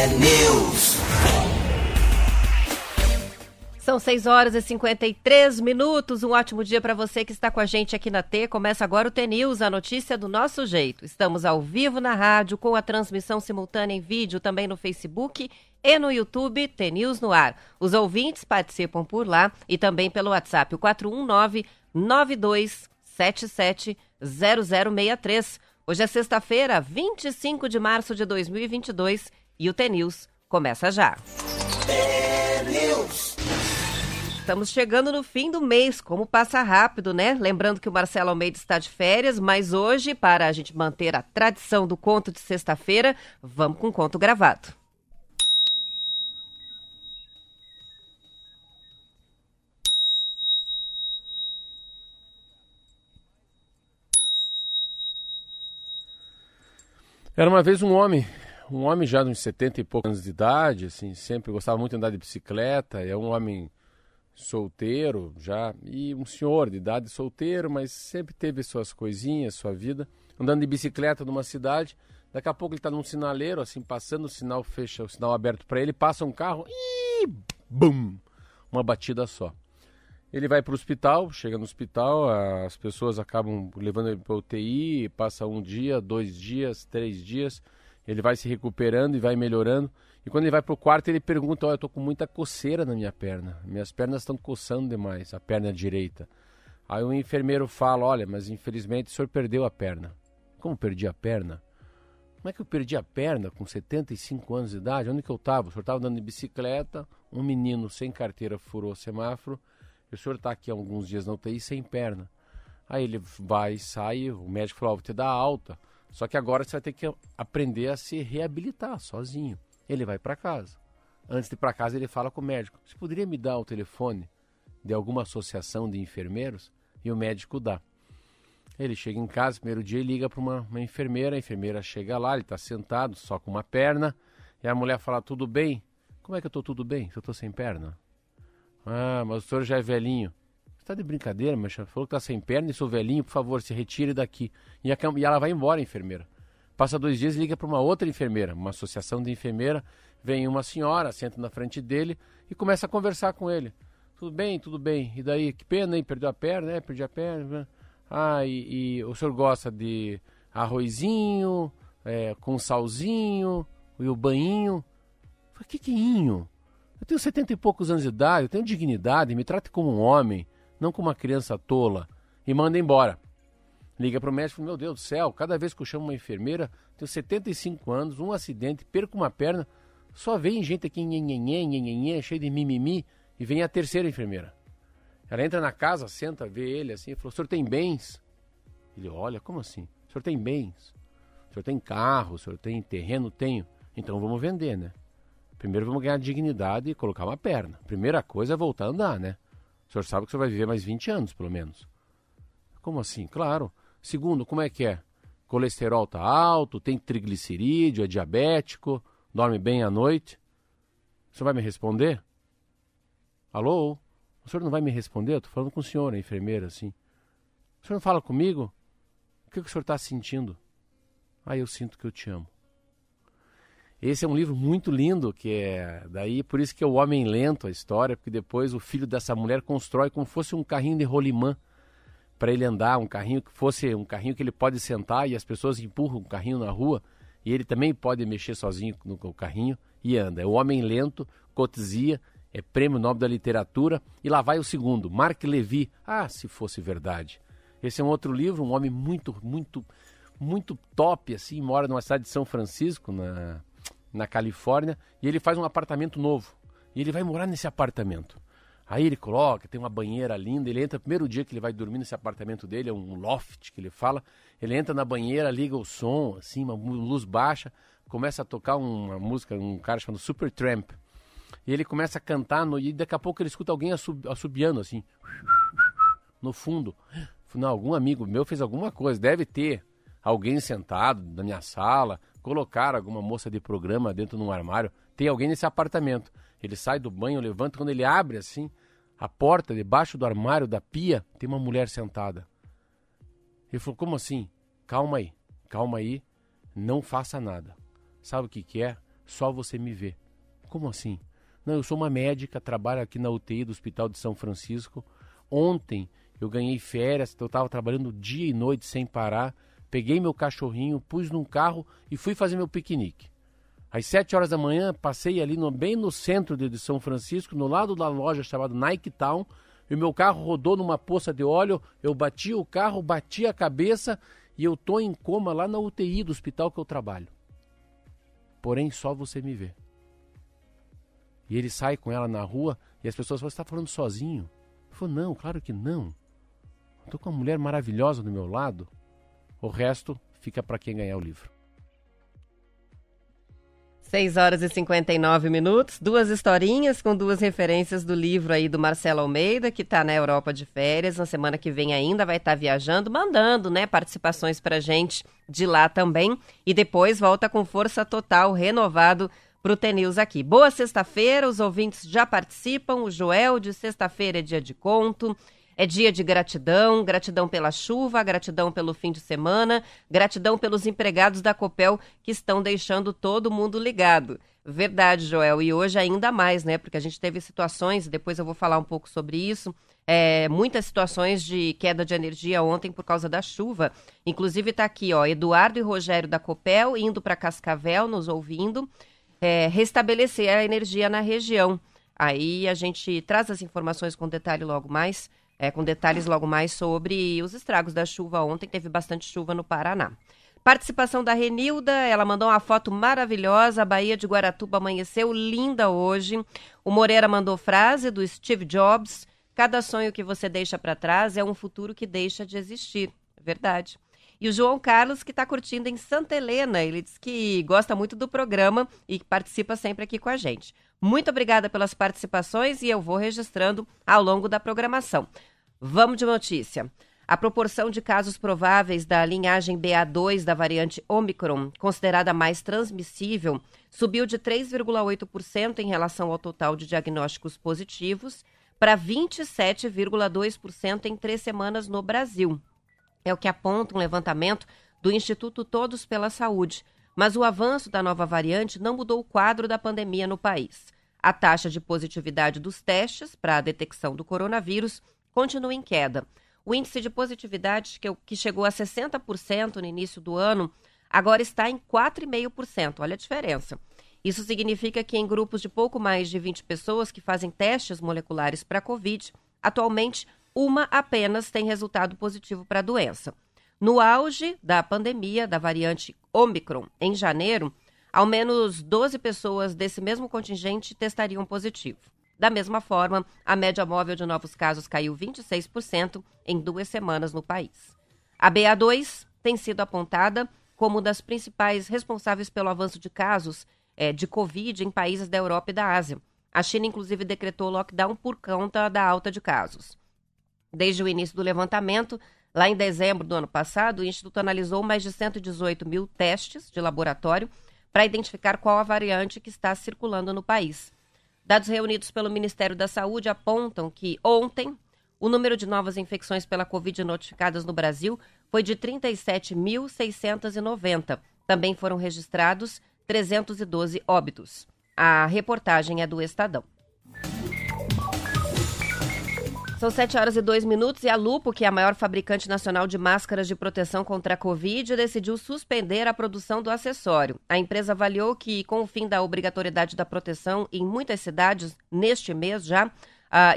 T-News. São 6 horas e 53 minutos. Um ótimo dia para você que está com a gente aqui na T. Começa agora o T-News, a notícia do nosso jeito. Estamos ao vivo na rádio, com a transmissão simultânea em vídeo também no Facebook e no YouTube T-News no ar. Os ouvintes participam por lá e também pelo WhatsApp, o 419 9277 0063. Hoje é sexta-feira, 25 de março de 2022 e o T-News começa já. T-News. Estamos chegando no fim do mês, como passa rápido, né? Lembrando que o Marcelo Almeida está de férias, mas hoje, para a gente manter a tradição do conto de sexta-feira, vamos com um conto gravado. Era uma vez um homem, um homem já de uns 70 e poucos anos de idade, assim, sempre gostava muito de andar de bicicleta, é um homem solteiro já, e um senhor de idade solteiro, mas sempre teve suas coisinhas, sua vida, andando de bicicleta numa cidade, daqui a pouco ele está num sinaleiro, assim, passando, o sinal fecha, o sinal aberto para ele, passa um carro e bum, uma batida só. Ele vai para o hospital, chega no hospital, as pessoas acabam levando ele para UTI, passa um dia, dois dias, três dias, ele vai se recuperando e vai melhorando. E quando ele vai para o quarto, ele pergunta: Olha, eu estou com muita coceira na minha perna, minhas pernas estão coçando demais, a perna direita. Aí o enfermeiro fala: Olha, mas infelizmente o senhor perdeu a perna. Como perdi a perna? Como é que eu perdi a perna com 75 anos de idade? Onde que eu estava? O senhor estava andando de bicicleta, um menino sem carteira furou o semáforo o senhor está aqui há alguns dias na UTI sem perna. Aí ele vai, sai, o médico falou, oh, vou te dar alta. Só que agora você vai ter que aprender a se reabilitar sozinho. Ele vai para casa. Antes de ir para casa, ele fala com o médico: Você poderia me dar o telefone de alguma associação de enfermeiros? E o médico dá. Ele chega em casa, primeiro dia, e liga para uma, uma, enfermeira. A enfermeira chega lá, ele está sentado, só com uma perna. E a mulher fala: Tudo bem? Como é que eu estou tudo bem se eu estou sem perna? Ah, mas o senhor já é velhinho. Está de brincadeira, mas falou que está sem perna e sou velhinho, por favor, se retire daqui. E, a, e ela vai embora, a enfermeira. Passa dois dias liga para uma outra enfermeira, uma associação de enfermeira. Vem uma senhora, senta na frente dele e começa a conversar com ele. Tudo bem, tudo bem. E daí, que pena, hein? Perdeu a perna, né? Perdi a perna. Ah, e, e o senhor gosta de arrozinho, é, com salzinho, e o banhinho. O que que é inho? Eu tenho setenta e poucos anos de idade, eu tenho dignidade, me trate como um homem, não como uma criança tola. E manda embora. Liga para o médico, meu Deus do céu, cada vez que eu chamo uma enfermeira, tenho 75 anos, um acidente, perco uma perna, só vem gente aqui nhenhenhê, nhenhenhê, cheio de mimimi, e vem a terceira enfermeira. Ela entra na casa, senta, vê ele assim, e falou, o senhor tem bens? Ele olha, como assim? O senhor tem bens? O senhor tem carro, o senhor tem terreno? Tenho. Então vamos vender, né? Primeiro vamos ganhar dignidade e colocar uma perna. Primeira coisa é voltar a andar, né? O senhor sabe que senhor vai viver mais 20 anos, pelo menos. Como assim? Claro. Segundo, como é que é? Colesterol tá alto, tem triglicerídeo, é diabético, dorme bem à noite. O senhor vai me responder? Alô? O senhor não vai me responder? Eu tô falando com o senhor, a enfermeira, assim. O senhor não fala comigo? O que, que o senhor está sentindo? Ah, eu sinto que eu te amo. Esse é um livro muito lindo, que é daí por isso que é o Homem Lento a história, porque depois o filho dessa mulher constrói como fosse um carrinho de rolimã para ele andar, um carrinho que fosse um carrinho que ele pode sentar e as pessoas empurram o carrinho na rua e ele também pode mexer sozinho no carrinho e anda. É o Homem Lento, Cotzia, é prêmio Nobel da Literatura e lá vai o segundo, Mark Levy. Ah, se fosse verdade. Esse é um outro livro, um homem muito, muito, muito top assim, mora numa cidade de São Francisco, na na Califórnia, e ele faz um apartamento novo. E ele vai morar nesse apartamento. Aí ele coloca, tem uma banheira linda, ele entra, primeiro dia que ele vai dormir nesse apartamento dele, é um loft que ele fala, ele entra na banheira, liga o som, assim, uma luz baixa, começa a tocar uma música, um cara chamado Super Tramp. E ele começa a cantar, no, e daqui a pouco ele escuta alguém assobiando, assim, no fundo. Não, algum amigo meu fez alguma coisa, deve ter alguém sentado na minha sala, colocar alguma moça de programa dentro de um armário. Tem alguém nesse apartamento. Ele sai do banho, levanta, quando ele abre assim, a porta debaixo do armário da pia, tem uma mulher sentada. Ele falou: Como assim? Calma aí, calma aí, não faça nada. Sabe o que, que é? só você me vê. Como assim? Não, eu sou uma médica, trabalho aqui na UTI do Hospital de São Francisco. Ontem eu ganhei férias, eu estava trabalhando dia e noite sem parar. Peguei meu cachorrinho, pus num carro e fui fazer meu piquenique. Às 7 horas da manhã, passei ali no, bem no centro de São Francisco, no lado da loja chamada Nike Town, e o meu carro rodou numa poça de óleo, eu bati o carro, bati a cabeça e eu tô em coma lá na UTI do hospital que eu trabalho. Porém, só você me vê. E ele sai com ela na rua e as pessoas falam: Você está falando sozinho? Eu falo: Não, claro que não. Estou com uma mulher maravilhosa do meu lado. O resto fica para quem ganhar o livro. 6 horas e 59 minutos, duas historinhas com duas referências do livro aí do Marcelo Almeida, que está na Europa de férias, na semana que vem ainda vai estar tá viajando, mandando, né, participações pra gente de lá também, e depois volta com força total, renovado pro TNews aqui. Boa sexta-feira, os ouvintes já participam, o Joel de sexta-feira é dia de conto, é dia de gratidão, gratidão pela chuva, gratidão pelo fim de semana, gratidão pelos empregados da Copel que estão deixando todo mundo ligado. Verdade, Joel, e hoje ainda mais, né? Porque a gente teve situações, depois eu vou falar um pouco sobre isso, é, muitas situações de queda de energia ontem por causa da chuva. Inclusive está aqui, ó, Eduardo e Rogério da Copel indo para Cascavel, nos ouvindo, é, restabelecer a energia na região. Aí a gente traz as informações com detalhe logo mais é, com detalhes logo mais sobre os estragos da chuva ontem. Teve bastante chuva no Paraná. Participação da Renilda, ela mandou uma foto maravilhosa. A Bahia de Guaratuba amanheceu linda hoje. O Moreira mandou frase do Steve Jobs: Cada sonho que você deixa para trás é um futuro que deixa de existir. Verdade. E o João Carlos, que está curtindo em Santa Helena. Ele diz que gosta muito do programa e participa sempre aqui com a gente. Muito obrigada pelas participações e eu vou registrando ao longo da programação. Vamos de notícia. A proporção de casos prováveis da linhagem BA2 da variante Omicron, considerada mais transmissível, subiu de 3,8% em relação ao total de diagnósticos positivos para 27,2% em três semanas no Brasil. É o que aponta um levantamento do Instituto Todos pela Saúde. Mas o avanço da nova variante não mudou o quadro da pandemia no país. A taxa de positividade dos testes para a detecção do coronavírus continua em queda. O índice de positividade, que, que chegou a 60% no início do ano, agora está em 4,5%. Olha a diferença. Isso significa que em grupos de pouco mais de 20 pessoas que fazem testes moleculares para a Covid, atualmente uma apenas tem resultado positivo para a doença. No auge da pandemia da variante Omicron, em janeiro, ao menos 12 pessoas desse mesmo contingente testariam positivo. Da mesma forma, a média móvel de novos casos caiu 26% em duas semanas no país. A BA2 tem sido apontada como uma das principais responsáveis pelo avanço de casos é, de Covid em países da Europa e da Ásia. A China, inclusive, decretou lockdown por conta da alta de casos. Desde o início do levantamento, lá em dezembro do ano passado, o Instituto analisou mais de 118 mil testes de laboratório para identificar qual a variante que está circulando no país. Dados reunidos pelo Ministério da Saúde apontam que ontem o número de novas infecções pela Covid notificadas no Brasil foi de 37.690. Também foram registrados 312 óbitos. A reportagem é do Estadão. São 7 horas e 2 minutos e a Lupo, que é a maior fabricante nacional de máscaras de proteção contra a Covid, decidiu suspender a produção do acessório. A empresa avaliou que, com o fim da obrigatoriedade da proteção em muitas cidades, neste mês já, uh,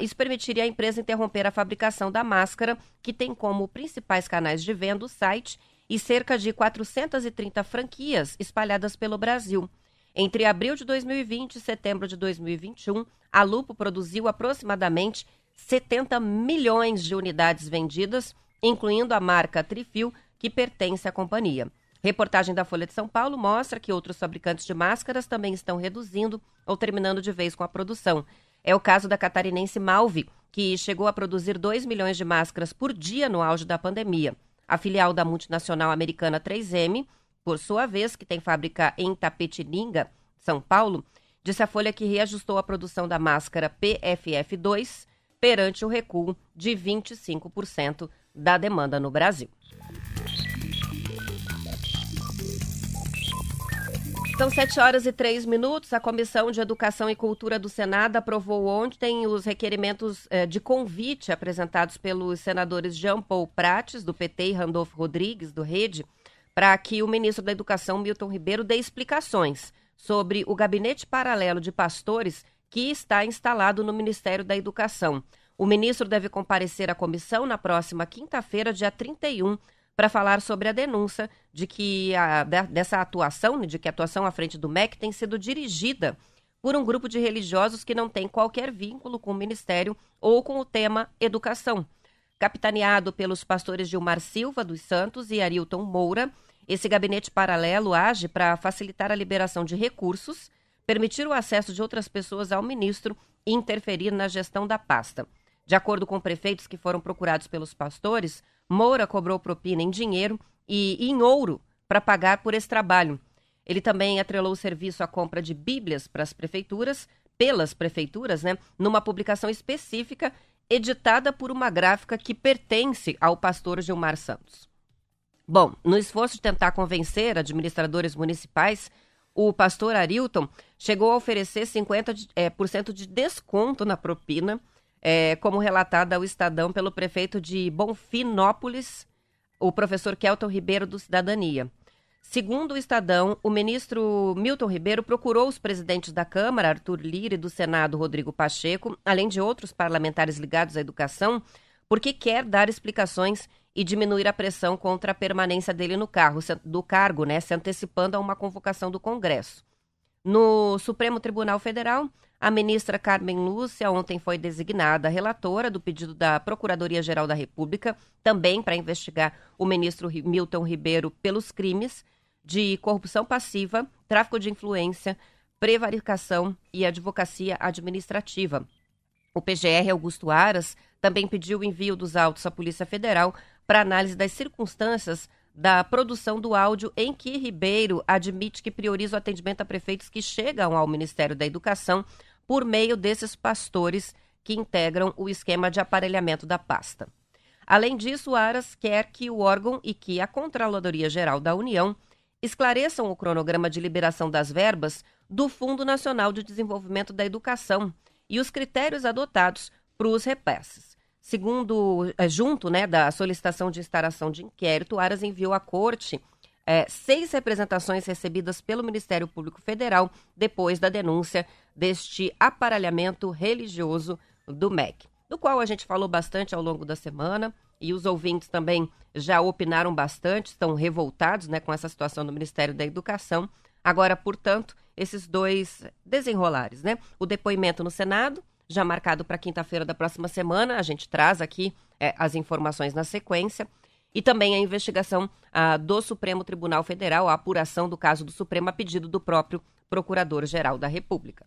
isso permitiria à empresa interromper a fabricação da máscara, que tem como principais canais de venda o site e cerca de 430 franquias espalhadas pelo Brasil. Entre abril de 2020 e setembro de 2021, a Lupo produziu aproximadamente 70 milhões de unidades vendidas, incluindo a marca Trifil, que pertence à companhia. Reportagem da Folha de São Paulo mostra que outros fabricantes de máscaras também estão reduzindo ou terminando de vez com a produção. É o caso da catarinense Malve, que chegou a produzir 2 milhões de máscaras por dia no auge da pandemia. A filial da multinacional americana 3M, por sua vez, que tem fábrica em Tapetininga, São Paulo, disse à Folha que reajustou a produção da máscara PFF2 perante o recuo de 25% da demanda no Brasil. São sete horas e três minutos. A Comissão de Educação e Cultura do Senado aprovou ontem os requerimentos eh, de convite apresentados pelos senadores Jean Paul Prates, do PT, e Randolfo Rodrigues, do Rede, para que o ministro da Educação, Milton Ribeiro, dê explicações sobre o gabinete paralelo de pastores que está instalado no Ministério da Educação. O ministro deve comparecer à comissão na próxima quinta-feira, dia 31, para falar sobre a denúncia de que a, dessa atuação, de que a atuação à frente do MEC tem sido dirigida por um grupo de religiosos que não tem qualquer vínculo com o Ministério ou com o tema educação. Capitaneado pelos pastores Gilmar Silva dos Santos e Arilton Moura, esse gabinete paralelo age para facilitar a liberação de recursos, permitir o acesso de outras pessoas ao ministro e interferir na gestão da pasta. De acordo com prefeitos que foram procurados pelos pastores, Moura cobrou propina em dinheiro e em ouro para pagar por esse trabalho. Ele também atrelou o serviço à compra de bíblias para as prefeituras, pelas prefeituras, né, numa publicação específica editada por uma gráfica que pertence ao pastor Gilmar Santos. Bom, no esforço de tentar convencer administradores municipais, o pastor Arilton chegou a oferecer 50% de, é, por cento de desconto na propina é, como relatado ao Estadão pelo prefeito de Bonfinópolis, o professor Kelton Ribeiro do Cidadania. Segundo o Estadão, o ministro Milton Ribeiro procurou os presidentes da Câmara, Arthur Lira, e do Senado, Rodrigo Pacheco, além de outros parlamentares ligados à educação, porque quer dar explicações e diminuir a pressão contra a permanência dele no carro, do cargo, né, se antecipando a uma convocação do Congresso. No Supremo Tribunal Federal, a ministra Carmen Lúcia ontem foi designada relatora do pedido da Procuradoria-Geral da República, também para investigar o ministro Milton Ribeiro pelos crimes de corrupção passiva, tráfico de influência, prevaricação e advocacia administrativa. O PGR Augusto Aras também pediu o envio dos autos à Polícia Federal para análise das circunstâncias da produção do áudio em que Ribeiro admite que prioriza o atendimento a prefeitos que chegam ao Ministério da Educação por meio desses pastores que integram o esquema de aparelhamento da pasta. Além disso, Aras quer que o órgão e que a Controladoria Geral da União esclareçam o cronograma de liberação das verbas do Fundo Nacional de Desenvolvimento da Educação e os critérios adotados para os repasses. Segundo, é, junto né, da solicitação de instalação de inquérito, Aras enviou à corte é, seis representações recebidas pelo Ministério Público Federal depois da denúncia deste aparelhamento religioso do MEC, do qual a gente falou bastante ao longo da semana e os ouvintes também já opinaram bastante, estão revoltados né, com essa situação do Ministério da Educação. Agora, portanto, esses dois desenrolares, né? O depoimento no Senado já marcado para quinta-feira da próxima semana. A gente traz aqui é, as informações na sequência. E também a investigação ah, do Supremo Tribunal Federal, a apuração do caso do Supremo a pedido do próprio Procurador-Geral da República.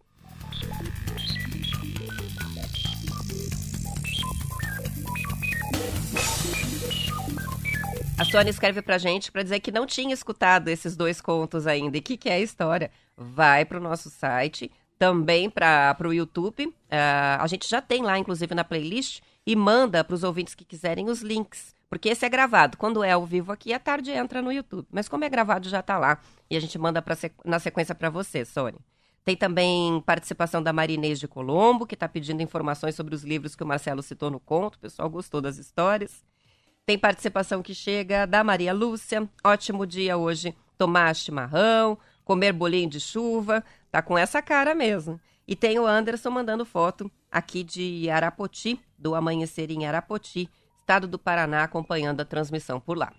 A Sônia escreve pra gente para dizer que não tinha escutado esses dois contos ainda. E o que, que é a história? Vai para o nosso site, também para o YouTube. Uh, a gente já tem lá, inclusive, na playlist e manda para os ouvintes que quiserem os links. Porque esse é gravado. Quando é ao vivo aqui, à tarde entra no YouTube. Mas como é gravado, já está lá. E a gente manda pra, na sequência para você, Sônia. Tem também participação da Marinês de Colombo, que está pedindo informações sobre os livros que o Marcelo citou no conto. O pessoal gostou das histórias. Tem participação que chega da Maria Lúcia. Ótimo dia hoje. Tomar chimarrão, comer bolinho de chuva. Tá com essa cara mesmo. E tem o Anderson mandando foto aqui de Arapoti, do amanhecer em Arapoti, estado do Paraná, acompanhando a transmissão por lá.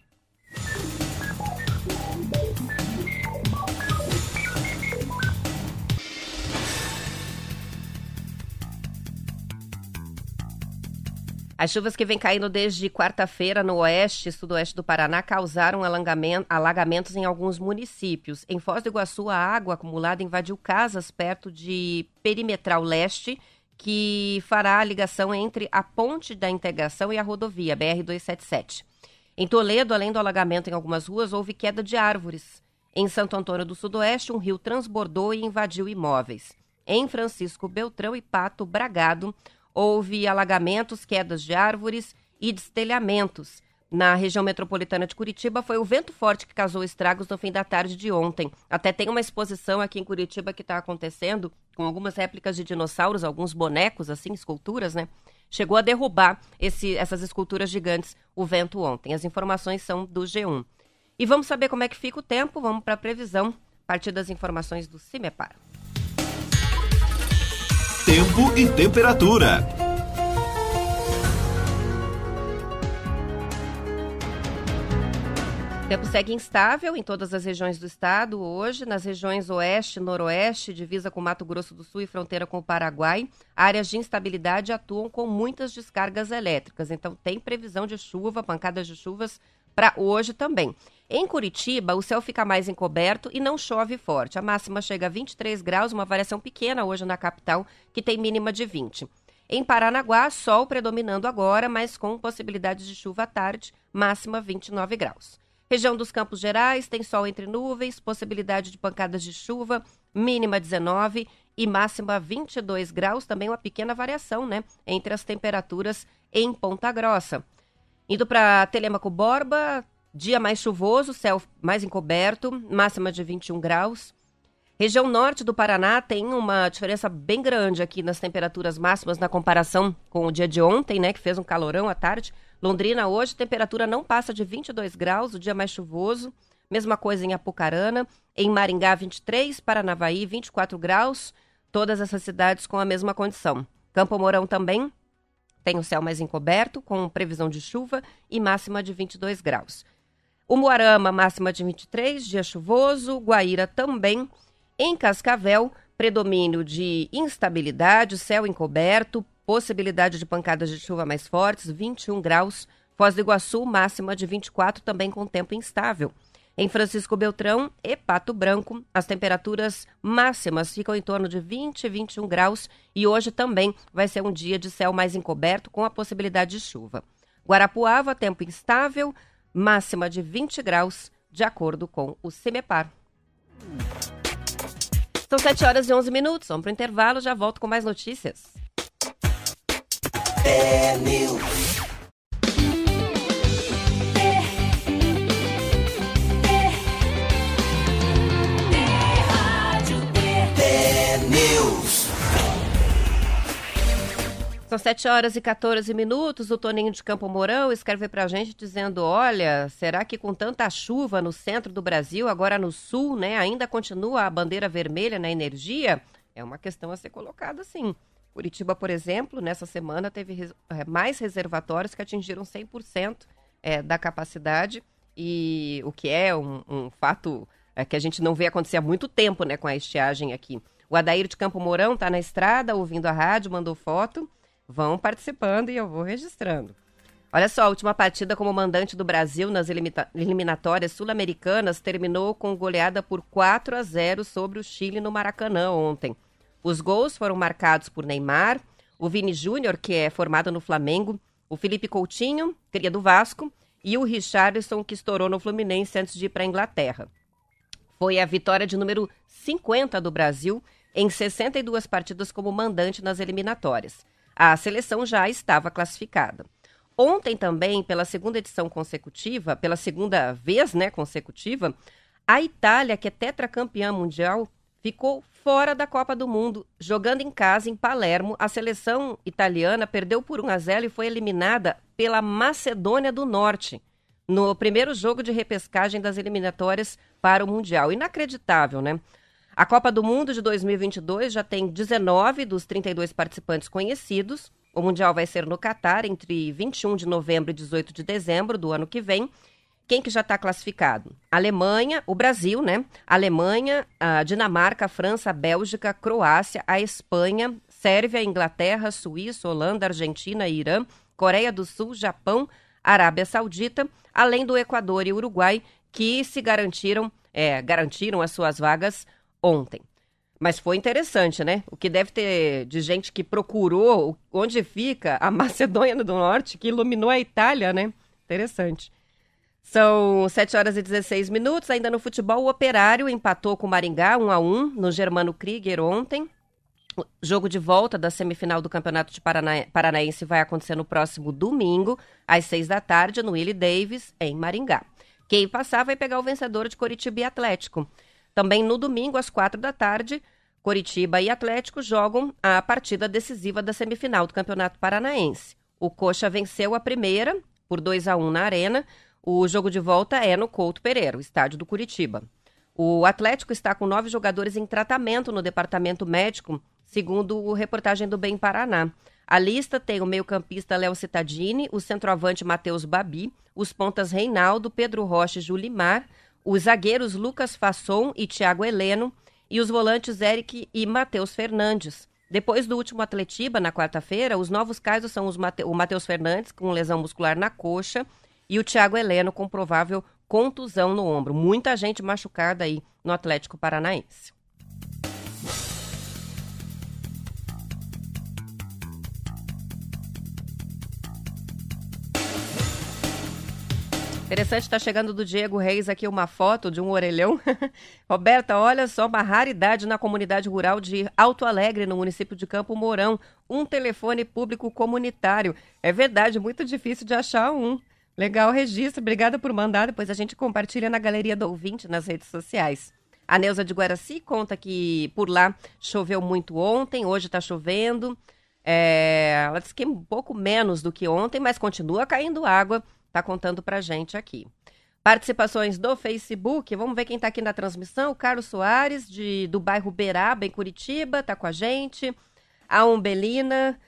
As chuvas que vêm caindo desde quarta-feira no oeste e sudoeste do Paraná causaram alagamentos em alguns municípios. Em Foz do Iguaçu, a água acumulada invadiu casas perto de Perimetral Leste, que fará a ligação entre a Ponte da Integração e a rodovia BR-277. Em Toledo, além do alagamento em algumas ruas, houve queda de árvores. Em Santo Antônio do Sudoeste, um rio transbordou e invadiu imóveis. Em Francisco Beltrão e Pato Bragado, houve alagamentos, quedas de árvores e destelhamentos. na região metropolitana de Curitiba foi o vento forte que causou estragos no fim da tarde de ontem. Até tem uma exposição aqui em Curitiba que está acontecendo com algumas réplicas de dinossauros, alguns bonecos, assim, esculturas, né? Chegou a derrubar esse, essas esculturas gigantes o vento ontem. As informações são do G1. E vamos saber como é que fica o tempo. Vamos para a previsão a partir das informações do CIMEPAR. Tempo e temperatura. O tempo segue instável em todas as regiões do estado hoje. Nas regiões oeste, noroeste, divisa com Mato Grosso do Sul e fronteira com o Paraguai, áreas de instabilidade atuam com muitas descargas elétricas. Então, tem previsão de chuva, pancadas de chuvas para hoje também. Em Curitiba, o céu fica mais encoberto e não chove forte. A máxima chega a 23 graus, uma variação pequena hoje na capital, que tem mínima de 20. Em Paranaguá, sol predominando agora, mas com possibilidade de chuva à tarde, máxima 29 graus. Região dos Campos Gerais tem sol entre nuvens, possibilidade de pancadas de chuva, mínima 19 e máxima 22 graus, também uma pequena variação, né, entre as temperaturas em Ponta Grossa. Indo para Telemaco Borba, dia mais chuvoso, céu mais encoberto, máxima de 21 graus. Região norte do Paraná tem uma diferença bem grande aqui nas temperaturas máximas na comparação com o dia de ontem, né, que fez um calorão à tarde. Londrina hoje, temperatura não passa de 22 graus, o dia mais chuvoso. Mesma coisa em Apucarana. Em Maringá, 23. Paranavaí, 24 graus. Todas essas cidades com a mesma condição. Campo Mourão também tem o céu mais encoberto, com previsão de chuva e máxima de 22 graus. O Moarama, máxima de 23, dia chuvoso. Guaíra também. Em Cascavel, predomínio de instabilidade, céu encoberto, Possibilidade de pancadas de chuva mais fortes, 21 graus. Foz do Iguaçu, máxima de 24, também com tempo instável. Em Francisco Beltrão e Pato Branco, as temperaturas máximas ficam em torno de 20 e 21 graus e hoje também vai ser um dia de céu mais encoberto com a possibilidade de chuva. Guarapuava, tempo instável, máxima de 20 graus, de acordo com o CIMEPAR. São 7 horas e 11 minutos, vamos para o intervalo, já volto com mais notícias. News. São 7 horas e 14 minutos. O Toninho de Campo Mourão escreve para a gente dizendo: Olha, será que com tanta chuva no centro do Brasil, agora no sul, né, ainda continua a bandeira vermelha na energia? É uma questão a ser colocada, sim. Curitiba, por exemplo, nessa semana teve é, mais reservatórios que atingiram 100% é, da capacidade, e o que é um, um fato é, que a gente não vê acontecer há muito tempo né, com a estiagem aqui. O Adair de Campo Mourão está na estrada, ouvindo a rádio, mandou foto. Vão participando e eu vou registrando. Olha só, a última partida como mandante do Brasil nas eliminatórias sul-americanas terminou com goleada por 4 a 0 sobre o Chile no Maracanã ontem. Os gols foram marcados por Neymar, o Vini Júnior, que é formado no Flamengo, o Felipe Coutinho, cria do Vasco, e o Richardson, que estourou no Fluminense antes de ir para a Inglaterra. Foi a vitória de número 50 do Brasil em 62 partidas como mandante nas eliminatórias. A seleção já estava classificada. Ontem também, pela segunda edição consecutiva, pela segunda vez né, consecutiva, a Itália, que é tetracampeã mundial, ficou fora da Copa do Mundo. Jogando em casa, em Palermo, a seleção italiana perdeu por 1 a 0 e foi eliminada pela Macedônia do Norte no primeiro jogo de repescagem das eliminatórias para o Mundial. Inacreditável, né? A Copa do Mundo de 2022 já tem 19 dos 32 participantes conhecidos. O Mundial vai ser no Catar entre 21 de novembro e 18 de dezembro do ano que vem. Quem que já está classificado? Alemanha, o Brasil, né? Alemanha, a Dinamarca, a França, a Bélgica, a Croácia, a Espanha, Sérvia, Inglaterra, Suíça, Holanda, Argentina, Irã, Coreia do Sul, Japão, Arábia Saudita, além do Equador e Uruguai, que se garantiram, é, garantiram as suas vagas ontem. Mas foi interessante, né? O que deve ter de gente que procurou onde fica a Macedônia do Norte, que iluminou a Itália, né? Interessante. São 7 horas e 16 minutos. Ainda no futebol, o Operário empatou com o Maringá 1 a 1 no Germano Krieger ontem. O jogo de volta da semifinal do Campeonato de Parana... Paranaense vai acontecer no próximo domingo, às seis da tarde, no Willie Davis, em Maringá. Quem passar vai pegar o vencedor de Coritiba e Atlético. Também no domingo, às quatro da tarde, Coritiba e Atlético jogam a partida decisiva da semifinal do Campeonato Paranaense. O Coxa venceu a primeira por 2 a 1 na Arena. O jogo de volta é no Couto Pereira, o estádio do Curitiba. O Atlético está com nove jogadores em tratamento no departamento médico, segundo reportagem do Bem Paraná. A lista tem o meio-campista Léo Cittadini, o centroavante Matheus Babi, os pontas Reinaldo, Pedro Rocha e Julimar, os zagueiros Lucas Fasson e Thiago Heleno e os volantes Eric e Matheus Fernandes. Depois do último Atletiba, na quarta-feira, os novos casos são Mate... o Matheus Fernandes, com lesão muscular na coxa, e o Thiago Heleno, com provável contusão no ombro. Muita gente machucada aí no Atlético Paranaense. Interessante, está chegando do Diego Reis aqui uma foto de um orelhão. Roberta, olha só, uma raridade na comunidade rural de Alto Alegre, no município de Campo Mourão. Um telefone público comunitário. É verdade, muito difícil de achar um. Legal registro, obrigada por mandar. Depois a gente compartilha na galeria do ouvinte nas redes sociais. A Neuza de Guaraci conta que por lá choveu muito ontem, hoje está chovendo. É... Ela disse que um pouco menos do que ontem, mas continua caindo água está contando para gente aqui. Participações do Facebook, vamos ver quem está aqui na transmissão. O Carlos Soares, de, do bairro Beraba, em Curitiba, está com a gente. A Umbelina,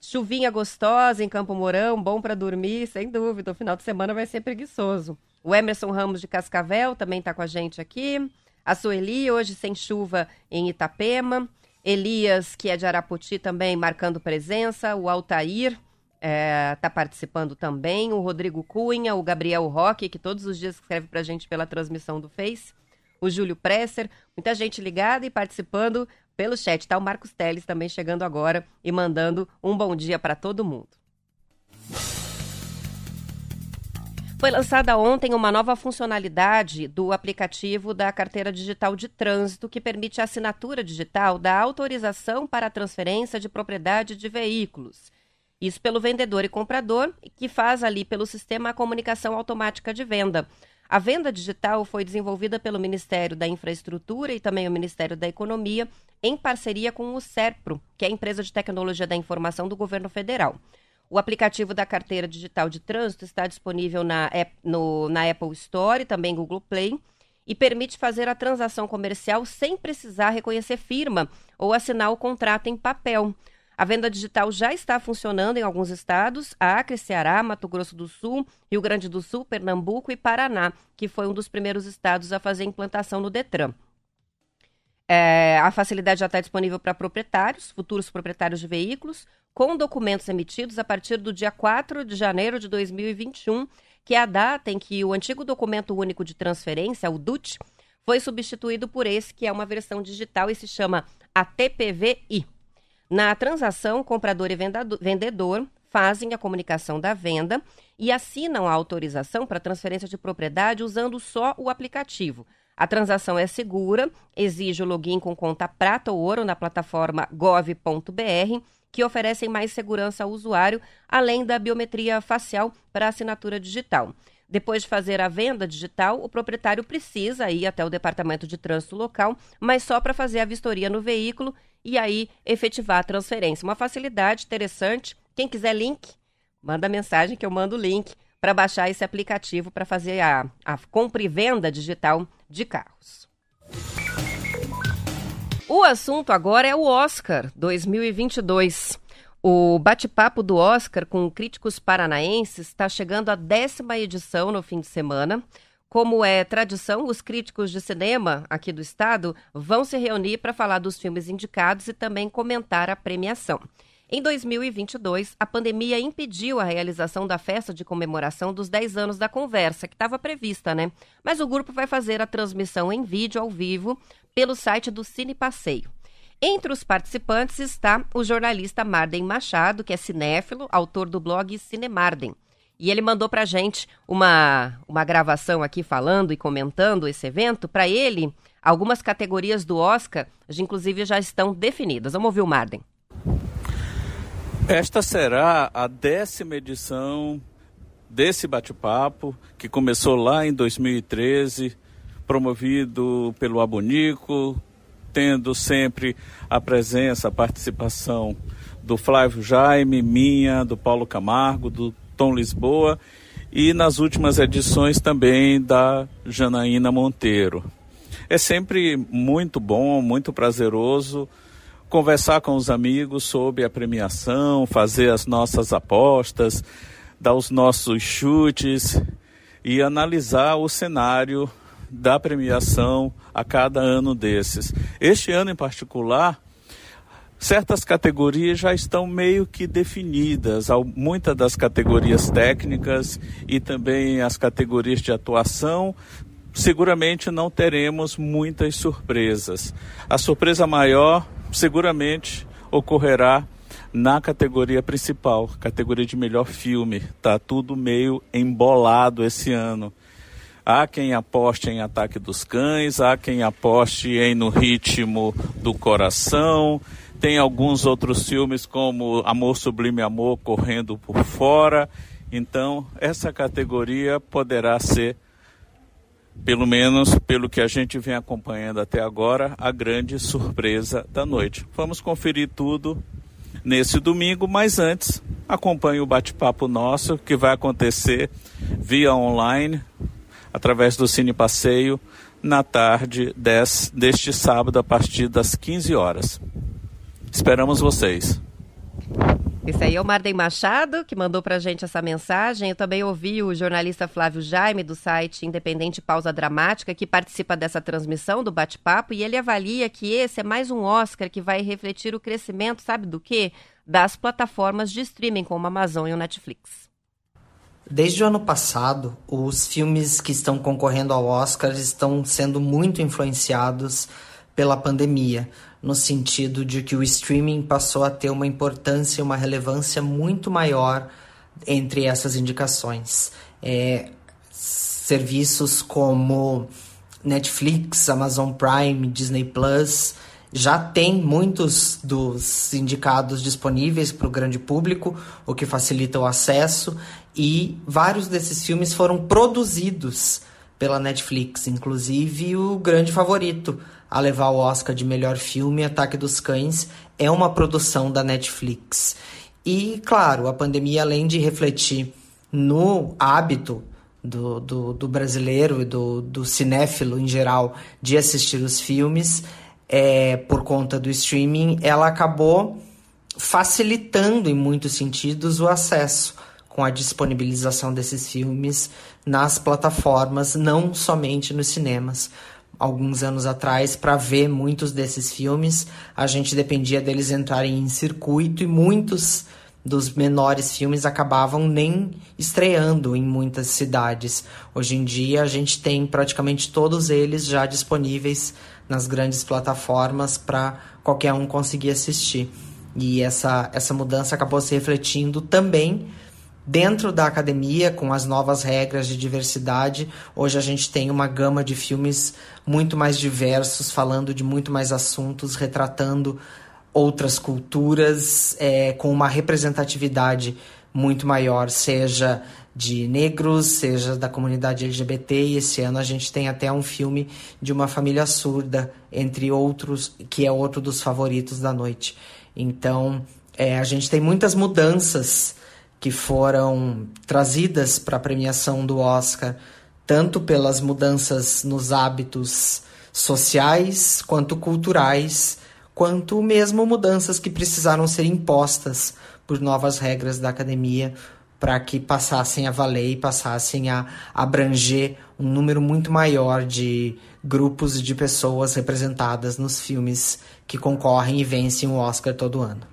chuvinha gostosa em Campo Mourão, bom para dormir, sem dúvida. O final de semana vai ser preguiçoso. O Emerson Ramos de Cascavel também está com a gente aqui. A Sueli, hoje sem chuva em Itapema. Elias, que é de Arapoti, também marcando presença. O Altair, está é, tá participando também, o Rodrigo Cunha, o Gabriel Roque, que todos os dias escreve para a gente pela transmissão do Face, o Júlio Presser, muita gente ligada e participando pelo chat. Tá o Marcos Teles também chegando agora e mandando um bom dia para todo mundo. Foi lançada ontem uma nova funcionalidade do aplicativo da carteira digital de trânsito que permite a assinatura digital da autorização para a transferência de propriedade de veículos. Isso pelo vendedor e comprador, que faz ali pelo sistema a comunicação automática de venda. A venda digital foi desenvolvida pelo Ministério da Infraestrutura e também o Ministério da Economia, em parceria com o SERPRO, que é a empresa de tecnologia da informação do governo federal. O aplicativo da carteira digital de trânsito está disponível na, no, na Apple Store e também Google Play e permite fazer a transação comercial sem precisar reconhecer firma ou assinar o contrato em papel. A venda digital já está funcionando em alguns estados: Acre, Ceará, Mato Grosso do Sul, Rio Grande do Sul, Pernambuco e Paraná, que foi um dos primeiros estados a fazer implantação no Detran. É, a facilidade já está disponível para proprietários, futuros proprietários de veículos, com documentos emitidos a partir do dia 4 de janeiro de 2021, que é a data em que o antigo documento único de transferência, o DUT, foi substituído por esse, que é uma versão digital e se chama ATPVI. Na transação, comprador e vendedor fazem a comunicação da venda e assinam a autorização para transferência de propriedade usando só o aplicativo. A transação é segura, exige o login com conta prata ou ouro na plataforma gov.br, que oferecem mais segurança ao usuário, além da biometria facial para assinatura digital. Depois de fazer a venda digital, o proprietário precisa ir até o departamento de trânsito local, mas só para fazer a vistoria no veículo e aí efetivar a transferência. Uma facilidade interessante. Quem quiser link, manda mensagem que eu mando o link para baixar esse aplicativo para fazer a, a compra e venda digital de carros. O assunto agora é o Oscar 2022. O bate-papo do Oscar com críticos paranaenses está chegando à décima edição no fim de semana. Como é tradição, os críticos de cinema aqui do estado vão se reunir para falar dos filmes indicados e também comentar a premiação. Em 2022, a pandemia impediu a realização da festa de comemoração dos 10 anos da conversa, que estava prevista, né? Mas o grupo vai fazer a transmissão em vídeo ao vivo pelo site do Cine Passeio. Entre os participantes está o jornalista Marden Machado, que é cinéfilo, autor do blog Cinemarden. E ele mandou para gente uma, uma gravação aqui falando e comentando esse evento. Para ele, Algumas categorias do Oscar, inclusive, já estão definidas. Vamos ouvir o Marden. Esta será a décima edição desse bate-papo, que começou lá em 2013, promovido pelo Abonico, tendo sempre a presença, a participação do Flávio Jaime, minha, do Paulo Camargo, do Tom Lisboa e nas últimas edições também da Janaína Monteiro. É sempre muito bom, muito prazeroso conversar com os amigos sobre a premiação, fazer as nossas apostas, dar os nossos chutes e analisar o cenário da premiação a cada ano desses. Este ano em particular, certas categorias já estão meio que definidas, muitas das categorias técnicas e também as categorias de atuação. Seguramente não teremos muitas surpresas. A surpresa maior seguramente ocorrerá na categoria principal, categoria de melhor filme. Tá tudo meio embolado esse ano. Há quem aposte em Ataque dos Cães, há quem aposte em No Ritmo do Coração. Tem alguns outros filmes como Amor Sublime Amor correndo por fora. Então, essa categoria poderá ser, pelo menos pelo que a gente vem acompanhando até agora, a grande surpresa da noite. Vamos conferir tudo nesse domingo, mas antes, acompanhe o bate-papo nosso que vai acontecer via online através do Cine Passeio na tarde des, deste sábado a partir das 15 horas. Esperamos vocês. Esse aí é o Marden Machado, que mandou pra gente essa mensagem. Eu também ouvi o jornalista Flávio Jaime, do site Independente Pausa Dramática, que participa dessa transmissão do bate-papo, e ele avalia que esse é mais um Oscar que vai refletir o crescimento, sabe do quê? Das plataformas de streaming como a Amazon e o Netflix. Desde o ano passado, os filmes que estão concorrendo ao Oscar estão sendo muito influenciados pela pandemia, no sentido de que o streaming passou a ter uma importância e uma relevância muito maior entre essas indicações. É, serviços como Netflix, Amazon Prime, Disney Plus já tem muitos dos indicados disponíveis para o grande público, o que facilita o acesso, e vários desses filmes foram produzidos pela Netflix, inclusive o grande favorito a levar o Oscar de melhor filme, Ataque dos Cães, é uma produção da Netflix. E, claro, a pandemia, além de refletir no hábito do, do, do brasileiro e do, do cinéfilo em geral de assistir os filmes, é, por conta do streaming, ela acabou facilitando em muitos sentidos o acesso com a disponibilização desses filmes nas plataformas, não somente nos cinemas. Alguns anos atrás, para ver muitos desses filmes, a gente dependia deles entrarem em circuito e muitos dos menores filmes acabavam nem estreando em muitas cidades. Hoje em dia, a gente tem praticamente todos eles já disponíveis nas grandes plataformas para qualquer um conseguir assistir. E essa, essa mudança acabou se refletindo também dentro da academia, com as novas regras de diversidade. Hoje a gente tem uma gama de filmes muito mais diversos, falando de muito mais assuntos, retratando outras culturas, é, com uma representatividade muito maior, seja de negros, seja da comunidade LGBT, e esse ano a gente tem até um filme de uma família surda, entre outros, que é outro dos favoritos da noite. Então, é, a gente tem muitas mudanças que foram trazidas para a premiação do Oscar, tanto pelas mudanças nos hábitos sociais, quanto culturais, quanto mesmo mudanças que precisaram ser impostas por novas regras da academia para que passassem a valer e passassem a abranger um número muito maior de grupos de pessoas representadas nos filmes que concorrem e vencem o Oscar todo ano.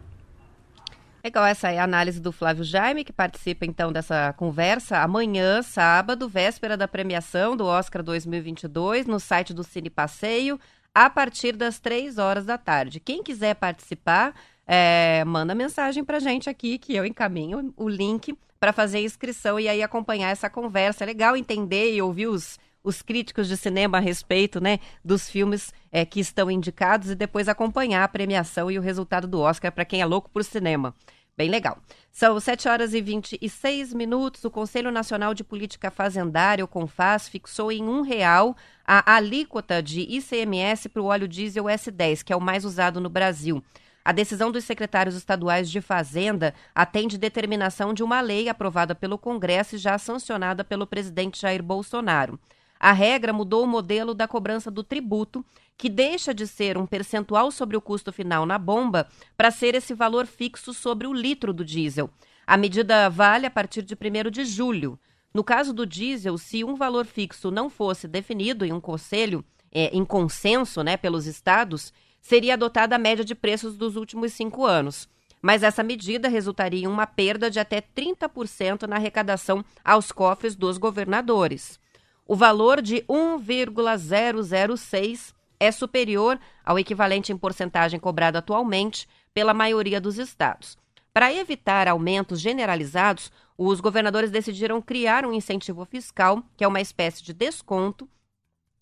Legal, essa é a análise do Flávio Jaime, que participa então dessa conversa amanhã, sábado, véspera da premiação do Oscar 2022, no site do Cine Passeio, a partir das três horas da tarde. Quem quiser participar, é, manda mensagem para gente aqui, que eu encaminho o link para fazer a inscrição e aí acompanhar essa conversa. É legal entender e ouvir os, os críticos de cinema a respeito né, dos filmes é, que estão indicados e depois acompanhar a premiação e o resultado do Oscar para quem é louco por cinema. Bem legal. São 7 horas e 26 minutos. O Conselho Nacional de Política Fazendária, o CONFAS, fixou em um real a alíquota de ICMS para o óleo diesel S10, que é o mais usado no Brasil. A decisão dos secretários estaduais de Fazenda atende determinação de uma lei aprovada pelo Congresso e já sancionada pelo presidente Jair Bolsonaro. A regra mudou o modelo da cobrança do tributo, que deixa de ser um percentual sobre o custo final na bomba para ser esse valor fixo sobre o litro do diesel. A medida vale a partir de 1 de julho. No caso do diesel, se um valor fixo não fosse definido em um conselho, é, em consenso né, pelos estados, seria adotada a média de preços dos últimos cinco anos. Mas essa medida resultaria em uma perda de até 30% na arrecadação aos cofres dos governadores. O valor de 1,006 é superior ao equivalente em porcentagem cobrado atualmente pela maioria dos estados. Para evitar aumentos generalizados, os governadores decidiram criar um incentivo fiscal, que é uma espécie de desconto,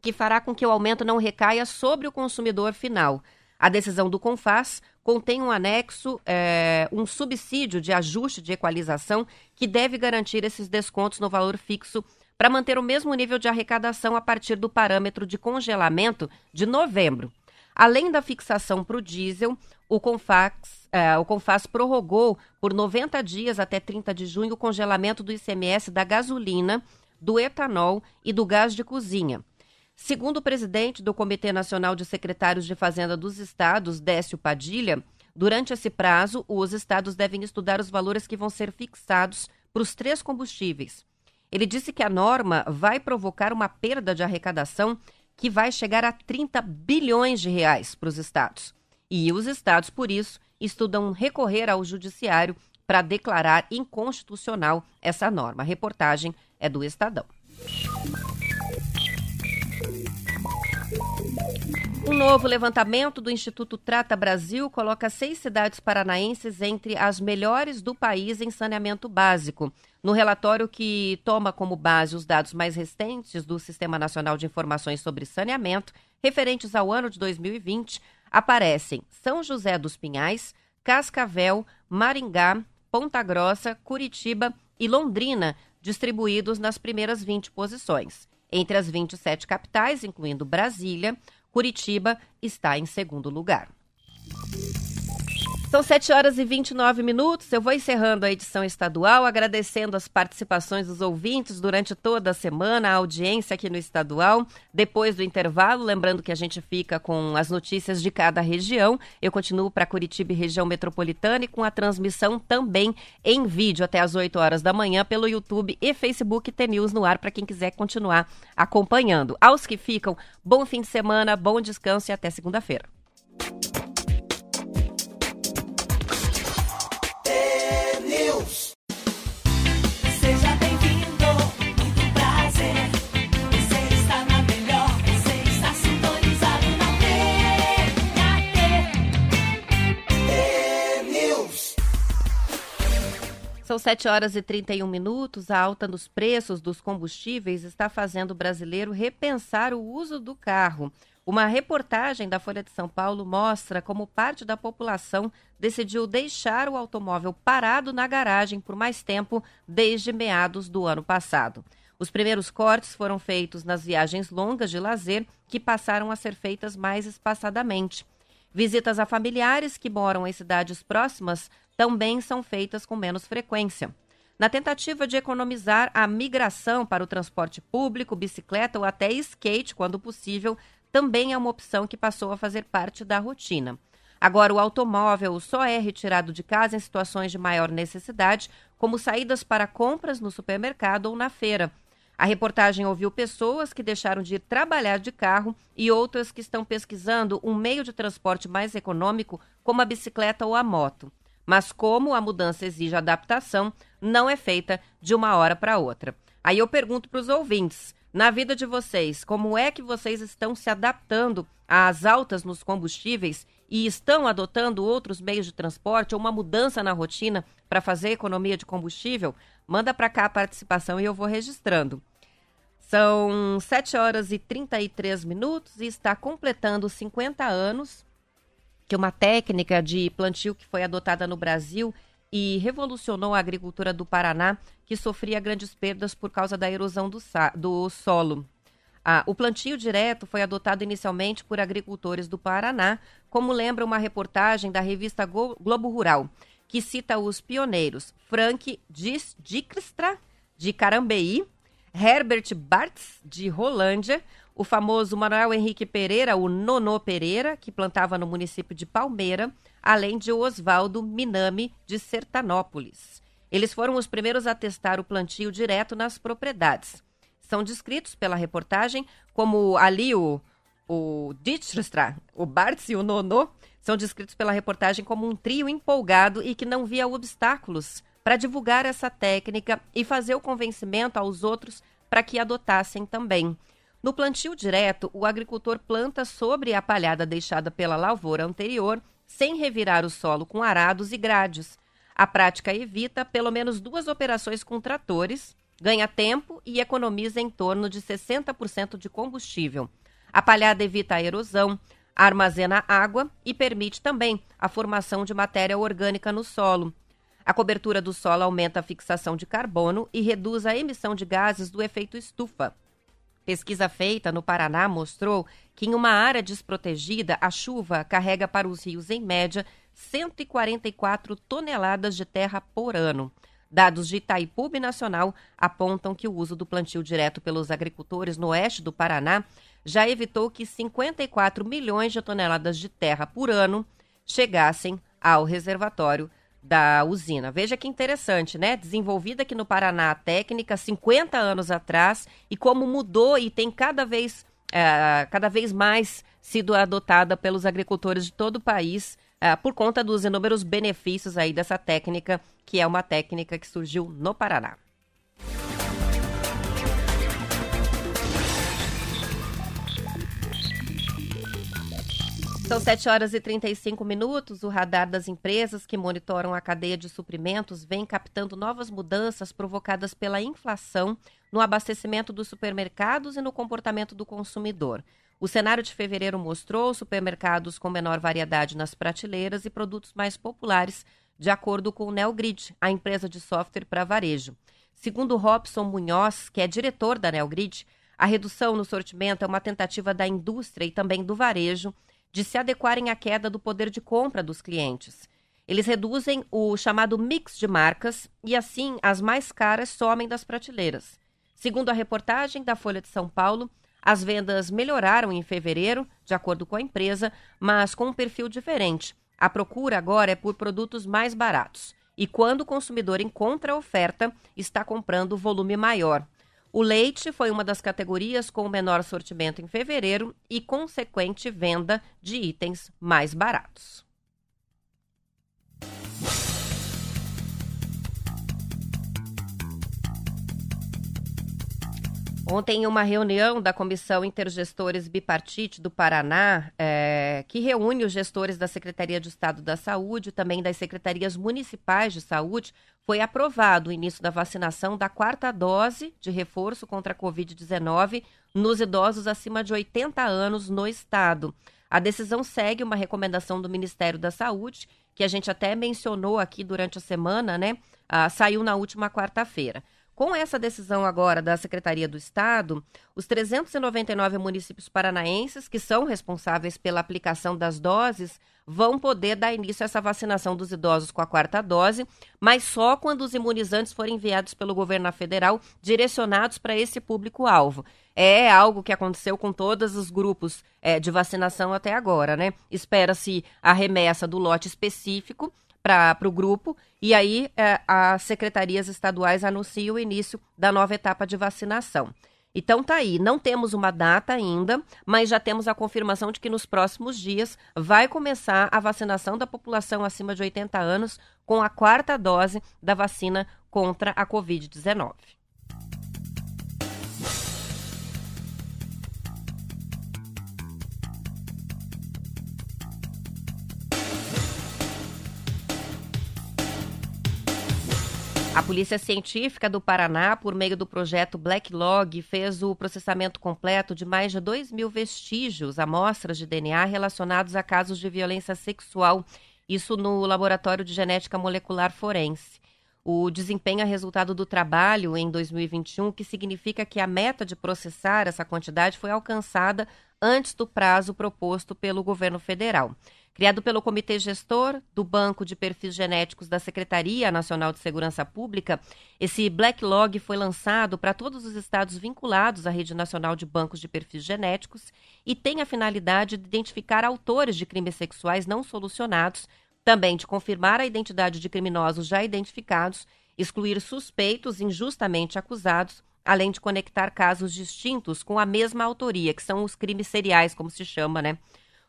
que fará com que o aumento não recaia sobre o consumidor final. A decisão do CONFAS contém um anexo, é, um subsídio de ajuste de equalização que deve garantir esses descontos no valor fixo para manter o mesmo nível de arrecadação a partir do parâmetro de congelamento de novembro. Além da fixação para o diesel, o Confas, é, o prorrogou por 90 dias até 30 de junho o congelamento do ICMS da gasolina, do etanol e do gás de cozinha. Segundo o presidente do Comitê Nacional de Secretários de Fazenda dos Estados, Décio Padilha, durante esse prazo, os estados devem estudar os valores que vão ser fixados para os três combustíveis, ele disse que a norma vai provocar uma perda de arrecadação que vai chegar a 30 bilhões de reais para os estados. E os estados, por isso, estudam recorrer ao judiciário para declarar inconstitucional essa norma. A reportagem é do Estadão. Um novo levantamento do Instituto Trata Brasil coloca seis cidades paranaenses entre as melhores do país em saneamento básico. No relatório que toma como base os dados mais recentes do Sistema Nacional de Informações sobre Saneamento, referentes ao ano de 2020, aparecem São José dos Pinhais, Cascavel, Maringá, Ponta Grossa, Curitiba e Londrina, distribuídos nas primeiras 20 posições. Entre as 27 capitais, incluindo Brasília, Curitiba está em segundo lugar. São 7 horas e 29 minutos. Eu vou encerrando a edição estadual, agradecendo as participações dos ouvintes durante toda a semana, a audiência aqui no estadual. Depois do intervalo, lembrando que a gente fica com as notícias de cada região. Eu continuo para Curitiba e região metropolitana e com a transmissão também em vídeo até às 8 horas da manhã pelo YouTube e Facebook T-News no ar para quem quiser continuar acompanhando. Aos que ficam, bom fim de semana, bom descanso e até segunda-feira. São 7 horas e 31 minutos. A alta nos preços dos combustíveis está fazendo o brasileiro repensar o uso do carro. Uma reportagem da Folha de São Paulo mostra como parte da população decidiu deixar o automóvel parado na garagem por mais tempo desde meados do ano passado. Os primeiros cortes foram feitos nas viagens longas de lazer, que passaram a ser feitas mais espaçadamente. Visitas a familiares que moram em cidades próximas também são feitas com menos frequência. Na tentativa de economizar a migração para o transporte público, bicicleta ou até skate, quando possível, também é uma opção que passou a fazer parte da rotina. Agora, o automóvel só é retirado de casa em situações de maior necessidade, como saídas para compras no supermercado ou na feira. A reportagem ouviu pessoas que deixaram de ir trabalhar de carro e outras que estão pesquisando um meio de transporte mais econômico, como a bicicleta ou a moto. Mas como a mudança exige adaptação, não é feita de uma hora para outra. Aí eu pergunto para os ouvintes: na vida de vocês, como é que vocês estão se adaptando às altas nos combustíveis e estão adotando outros meios de transporte ou uma mudança na rotina para fazer economia de combustível? Manda para cá a participação e eu vou registrando. São 7 horas e 33 minutos e está completando 50 anos que uma técnica de plantio que foi adotada no Brasil e revolucionou a agricultura do Paraná, que sofria grandes perdas por causa da erosão do, do solo. Ah, o plantio direto foi adotado inicialmente por agricultores do Paraná, como lembra uma reportagem da revista Globo Rural, que cita os pioneiros Frank Dijkstra, de Carambeí, Herbert Bartz, de Rolândia, o famoso Manuel Henrique Pereira, o Nonô Pereira, que plantava no município de Palmeira, além de Oswaldo Minami, de Sertanópolis. Eles foram os primeiros a testar o plantio direto nas propriedades. São descritos pela reportagem como ali o, o Dijkstra, o Bartz e o Nonô, são descritos pela reportagem como um trio empolgado e que não via obstáculos para divulgar essa técnica e fazer o convencimento aos outros para que adotassem também. No plantio direto, o agricultor planta sobre a palhada deixada pela lavoura anterior, sem revirar o solo com arados e grades. A prática evita pelo menos duas operações com tratores, ganha tempo e economiza em torno de 60% de combustível. A palhada evita a erosão, armazena água e permite também a formação de matéria orgânica no solo. A cobertura do solo aumenta a fixação de carbono e reduz a emissão de gases do efeito estufa. Pesquisa feita no Paraná mostrou que em uma área desprotegida, a chuva carrega para os rios, em média, 144 toneladas de terra por ano. Dados de Itaipu Nacional apontam que o uso do plantio direto pelos agricultores no oeste do Paraná já evitou que 54 milhões de toneladas de terra por ano chegassem ao reservatório da usina. Veja que interessante, né? Desenvolvida aqui no Paraná a técnica 50 anos atrás e como mudou e tem cada vez, é, cada vez mais sido adotada pelos agricultores de todo o país é, por conta dos inúmeros benefícios aí dessa técnica, que é uma técnica que surgiu no Paraná. São 7 horas e 35 minutos. O radar das empresas que monitoram a cadeia de suprimentos vem captando novas mudanças provocadas pela inflação no abastecimento dos supermercados e no comportamento do consumidor. O cenário de fevereiro mostrou supermercados com menor variedade nas prateleiras e produtos mais populares, de acordo com o Neogrid, a empresa de software para varejo. Segundo Robson Munhoz, que é diretor da Neogrid, a redução no sortimento é uma tentativa da indústria e também do varejo de se adequarem à queda do poder de compra dos clientes. Eles reduzem o chamado mix de marcas e, assim, as mais caras somem das prateleiras. Segundo a reportagem da Folha de São Paulo, as vendas melhoraram em fevereiro, de acordo com a empresa, mas com um perfil diferente. A procura agora é por produtos mais baratos. E quando o consumidor encontra a oferta, está comprando volume maior. O leite foi uma das categorias com o menor sortimento em fevereiro e consequente venda de itens mais baratos. Ontem, em uma reunião da Comissão Intergestores Bipartite do Paraná, é, que reúne os gestores da Secretaria de Estado da Saúde e também das secretarias municipais de saúde, foi aprovado o início da vacinação da quarta dose de reforço contra a Covid-19 nos idosos acima de 80 anos no estado. A decisão segue uma recomendação do Ministério da Saúde, que a gente até mencionou aqui durante a semana, né? Ah, saiu na última quarta-feira. Com essa decisão agora da Secretaria do Estado, os 399 municípios paranaenses que são responsáveis pela aplicação das doses vão poder dar início a essa vacinação dos idosos com a quarta dose, mas só quando os imunizantes forem enviados pelo governo federal direcionados para esse público-alvo. É algo que aconteceu com todos os grupos é, de vacinação até agora, né? Espera-se a remessa do lote específico para o grupo, e aí é, as secretarias estaduais anunciam o início da nova etapa de vacinação. Então tá aí, não temos uma data ainda, mas já temos a confirmação de que nos próximos dias vai começar a vacinação da população acima de 80 anos com a quarta dose da vacina contra a Covid-19. A Polícia Científica do Paraná, por meio do projeto Black Log, fez o processamento completo de mais de 2 mil vestígios, amostras de DNA relacionados a casos de violência sexual, isso no Laboratório de Genética Molecular Forense. O desempenho é resultado do trabalho em 2021, que significa que a meta de processar essa quantidade foi alcançada antes do prazo proposto pelo governo federal. Criado pelo Comitê Gestor do Banco de Perfis Genéticos da Secretaria Nacional de Segurança Pública, esse Black Log foi lançado para todos os estados vinculados à Rede Nacional de Bancos de Perfis Genéticos e tem a finalidade de identificar autores de crimes sexuais não solucionados, também de confirmar a identidade de criminosos já identificados, excluir suspeitos injustamente acusados, além de conectar casos distintos com a mesma autoria, que são os crimes seriais, como se chama, né?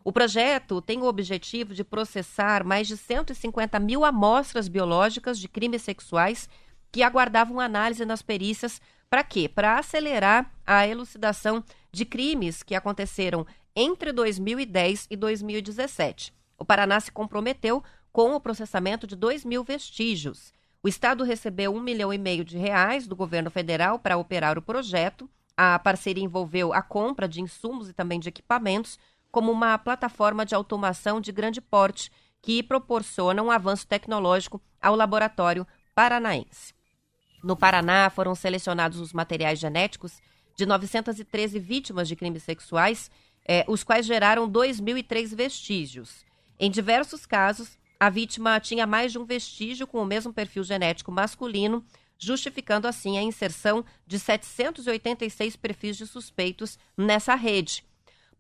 O projeto tem o objetivo de processar mais de 150 mil amostras biológicas de crimes sexuais que aguardavam análise nas perícias. Para quê? Para acelerar a elucidação de crimes que aconteceram entre 2010 e 2017. O Paraná se comprometeu com o processamento de 2 mil vestígios. O Estado recebeu um milhão e meio de reais do governo federal para operar o projeto. A parceria envolveu a compra de insumos e também de equipamentos como uma plataforma de automação de grande porte que proporciona um avanço tecnológico ao laboratório paranaense. No Paraná, foram selecionados os materiais genéticos de 913 vítimas de crimes sexuais, eh, os quais geraram 2.003 vestígios. Em diversos casos, a vítima tinha mais de um vestígio com o mesmo perfil genético masculino, justificando assim a inserção de 786 perfis de suspeitos nessa rede,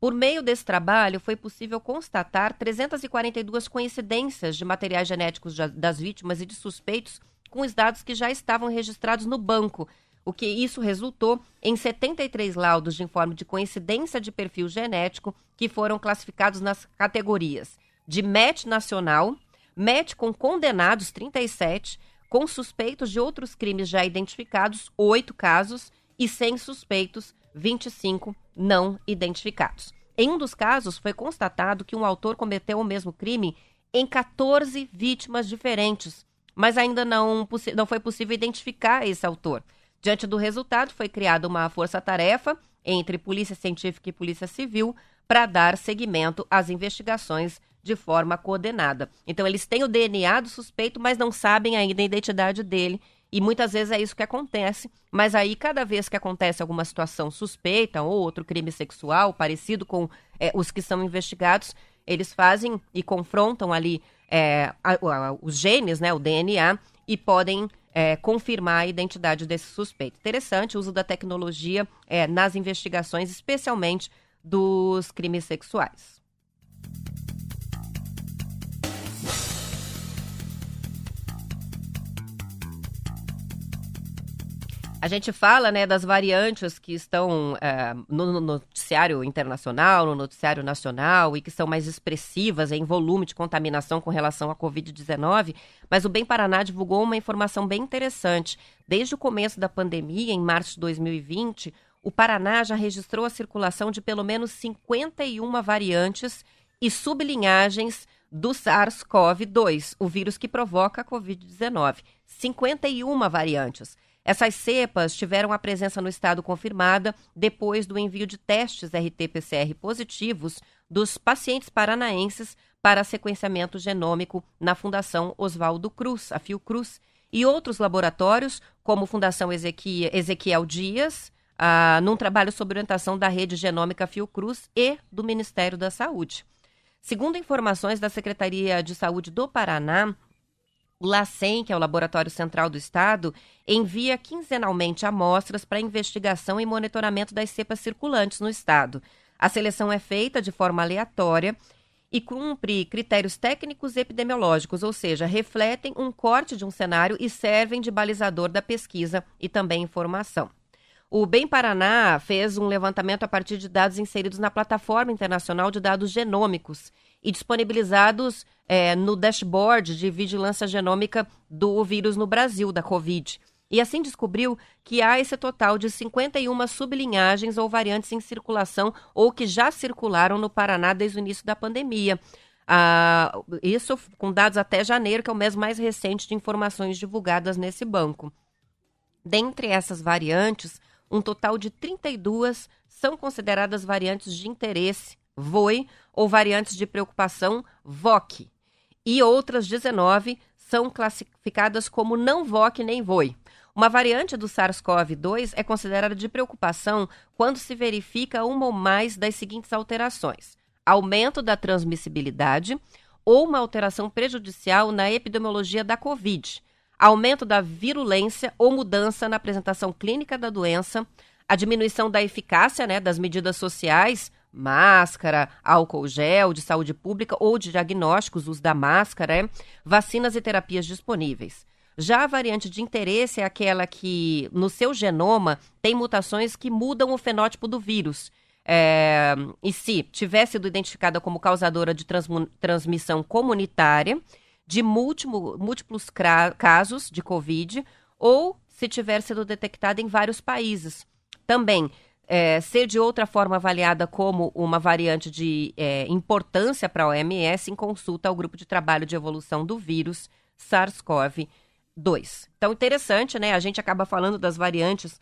por meio desse trabalho, foi possível constatar 342 coincidências de materiais genéticos das vítimas e de suspeitos com os dados que já estavam registrados no banco, o que isso resultou em 73 laudos de informe de coincidência de perfil genético que foram classificados nas categorias de MET nacional, MET com condenados 37, com suspeitos de outros crimes já identificados, 8 casos, e sem suspeitos, 25 não identificados. Em um dos casos, foi constatado que um autor cometeu o mesmo crime em 14 vítimas diferentes, mas ainda não, não foi possível identificar esse autor. Diante do resultado, foi criada uma força-tarefa entre Polícia Científica e Polícia Civil para dar seguimento às investigações de forma coordenada. Então, eles têm o DNA do suspeito, mas não sabem ainda a identidade dele e muitas vezes é isso que acontece, mas aí cada vez que acontece alguma situação suspeita ou outro crime sexual parecido com é, os que são investigados, eles fazem e confrontam ali é, a, a, os genes, né, o DNA, e podem é, confirmar a identidade desse suspeito. Interessante o uso da tecnologia é, nas investigações, especialmente dos crimes sexuais. A gente fala né, das variantes que estão é, no noticiário internacional, no noticiário nacional e que são mais expressivas em volume de contaminação com relação à Covid-19, mas o Bem Paraná divulgou uma informação bem interessante. Desde o começo da pandemia, em março de 2020, o Paraná já registrou a circulação de pelo menos 51 variantes e sublinhagens do SARS-CoV-2, o vírus que provoca a Covid-19. 51 variantes. Essas cepas tiveram a presença no estado confirmada depois do envio de testes RT-PCR positivos dos pacientes paranaenses para sequenciamento genômico na Fundação Oswaldo Cruz, a Fiocruz, e outros laboratórios, como Fundação Ezequiel Dias, ah, num trabalho sob orientação da Rede Genômica Fiocruz e do Ministério da Saúde. Segundo informações da Secretaria de Saúde do Paraná, o LACEN, que é o Laboratório Central do Estado, envia quinzenalmente amostras para investigação e monitoramento das cepas circulantes no Estado. A seleção é feita de forma aleatória e cumpre critérios técnicos e epidemiológicos, ou seja, refletem um corte de um cenário e servem de balizador da pesquisa e também informação. O Bem Paraná fez um levantamento a partir de dados inseridos na plataforma internacional de dados genômicos e disponibilizados é, no dashboard de vigilância genômica do vírus no Brasil, da Covid. E assim descobriu que há esse total de 51 sublinhagens ou variantes em circulação ou que já circularam no Paraná desde o início da pandemia. Ah, isso com dados até janeiro, que é o mês mais recente de informações divulgadas nesse banco. Dentre essas variantes, um total de 32 são consideradas variantes de interesse, VOI, ou variantes de preocupação, VOC. E outras 19 são classificadas como não VOC nem VOI. Uma variante do SARS-CoV-2 é considerada de preocupação quando se verifica uma ou mais das seguintes alterações: aumento da transmissibilidade ou uma alteração prejudicial na epidemiologia da Covid, aumento da virulência ou mudança na apresentação clínica da doença, a diminuição da eficácia né, das medidas sociais, máscara, álcool gel de saúde pública ou de diagnósticos, uso da máscara, né, vacinas e terapias disponíveis. Já a variante de interesse é aquela que, no seu genoma, tem mutações que mudam o fenótipo do vírus é, e se tiver sido identificada como causadora de transmissão comunitária de múltiplo, múltiplos casos de Covid ou se tiver sido detectada em vários países. Também é, ser de outra forma avaliada como uma variante de é, importância para a OMS em consulta ao grupo de trabalho de evolução do vírus SARS-CoV-2. Então, interessante, né? A gente acaba falando das variantes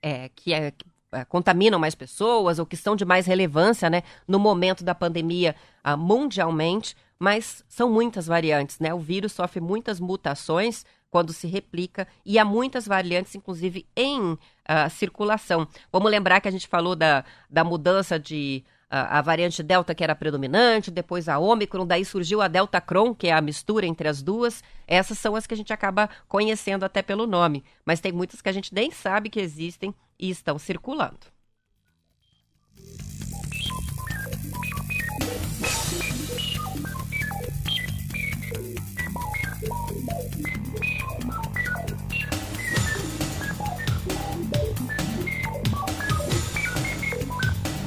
é, que, é, é, contaminam mais pessoas ou que são de mais relevância né, no momento da pandemia uh, mundialmente, mas são muitas variantes, né? O vírus sofre muitas mutações quando se replica e há muitas variantes, inclusive, em uh, circulação. Vamos lembrar que a gente falou da, da mudança de a, variante Delta, que era predominante, depois a Ômicron, daí surgiu a Delta Cron, que é a mistura entre as duas. Essas são as que a gente acaba conhecendo até pelo nome, mas tem muitas que a gente nem sabe que existem e estão circulando.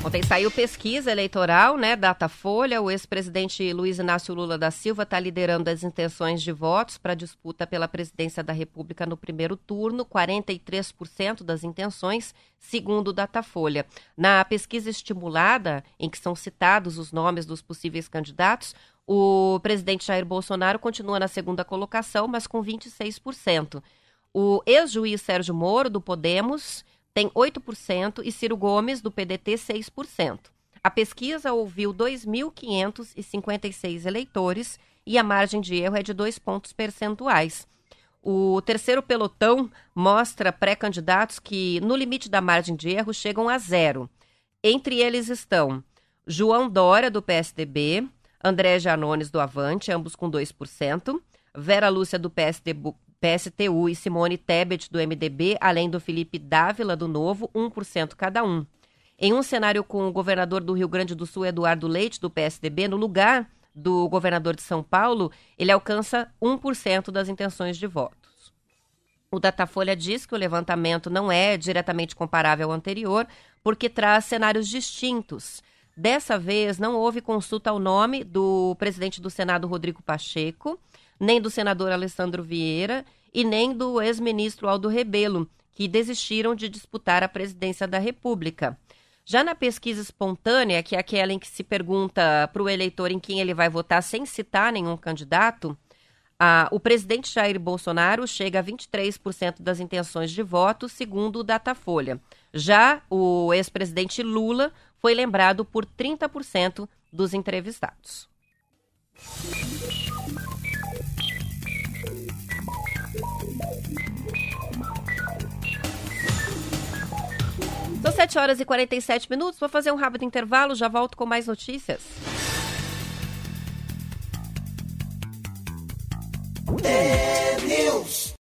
Ontem saiu pesquisa eleitoral, né? Datafolha. O ex-presidente Luiz Inácio Lula da Silva está liderando as intenções de votos para a disputa pela presidência da República no primeiro turno, 43% das intenções, segundo o Datafolha. Na pesquisa estimulada, em que são citados os nomes dos possíveis candidatos, o presidente Jair Bolsonaro continua na segunda colocação, mas com 26%. O ex-juiz Sérgio Moro, do Podemos, tem 8% e Ciro Gomes, do PDT, 6%. A pesquisa ouviu 2.556 eleitores e a margem de erro é de dois pontos percentuais. O terceiro pelotão mostra pré-candidatos que, no limite da margem de erro, chegam a zero. Entre eles estão João Dória, do PSDB, André Janones, do Avante, ambos com 2%, Vera Lúcia, do PSDB, PSTU e Simone Tebet, do MDB, além do Felipe Dávila, do Novo, 1% cada um. Em um cenário com o governador do Rio Grande do Sul, Eduardo Leite, do PSDB, no lugar do governador de São Paulo, ele alcança 1% das intenções de votos. O Datafolha diz que o levantamento não é diretamente comparável ao anterior, porque traz cenários distintos. Dessa vez, não houve consulta ao nome do presidente do Senado, Rodrigo Pacheco, nem do senador Alessandro Vieira e nem do ex-ministro Aldo Rebelo, que desistiram de disputar a presidência da República. Já na pesquisa espontânea, que é aquela em que se pergunta para o eleitor em quem ele vai votar sem citar nenhum candidato, a, o presidente Jair Bolsonaro chega a 23% das intenções de voto, segundo o Datafolha. Já o ex-presidente Lula foi lembrado por 30% dos entrevistados. 7 horas e 47 minutos. Vou fazer um rápido intervalo, já volto com mais notícias. É News.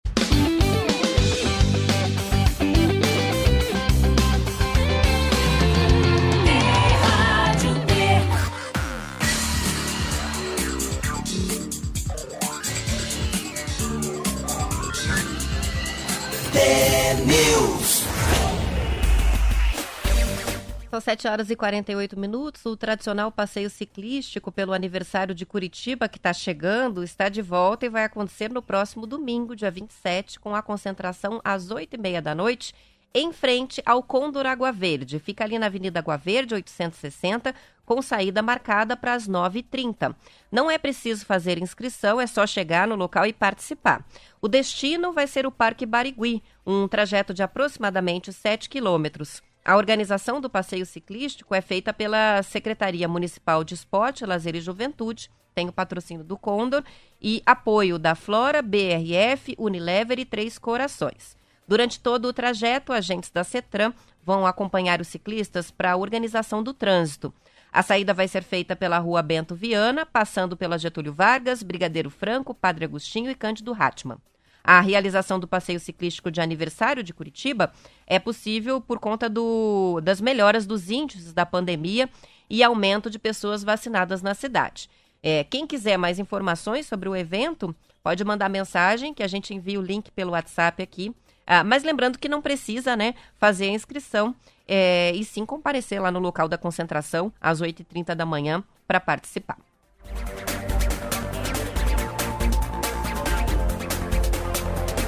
7 horas e 48 minutos. O tradicional passeio ciclístico pelo aniversário de Curitiba, que está chegando, está de volta e vai acontecer no próximo domingo, dia 27, com a concentração às 8h30 da noite, em frente ao Condor Água Verde. Fica ali na Avenida Água Verde, 860, com saída marcada para as 9h30. Não é preciso fazer inscrição, é só chegar no local e participar. O destino vai ser o Parque Barigui, um trajeto de aproximadamente 7 quilômetros. A organização do passeio ciclístico é feita pela Secretaria Municipal de Esporte, Lazer e Juventude, tem o patrocínio do Condor e apoio da Flora, BRF, Unilever e Três Corações. Durante todo o trajeto, agentes da CETRAN vão acompanhar os ciclistas para a organização do trânsito. A saída vai ser feita pela rua Bento Viana, passando pela Getúlio Vargas, Brigadeiro Franco, Padre Agostinho e Cândido Hatman. A realização do passeio ciclístico de aniversário de Curitiba é possível por conta do, das melhoras dos índices da pandemia e aumento de pessoas vacinadas na cidade. É, quem quiser mais informações sobre o evento, pode mandar mensagem que a gente envia o link pelo WhatsApp aqui. Ah, mas lembrando que não precisa né, fazer a inscrição é, e sim comparecer lá no local da concentração às 8h30 da manhã para participar.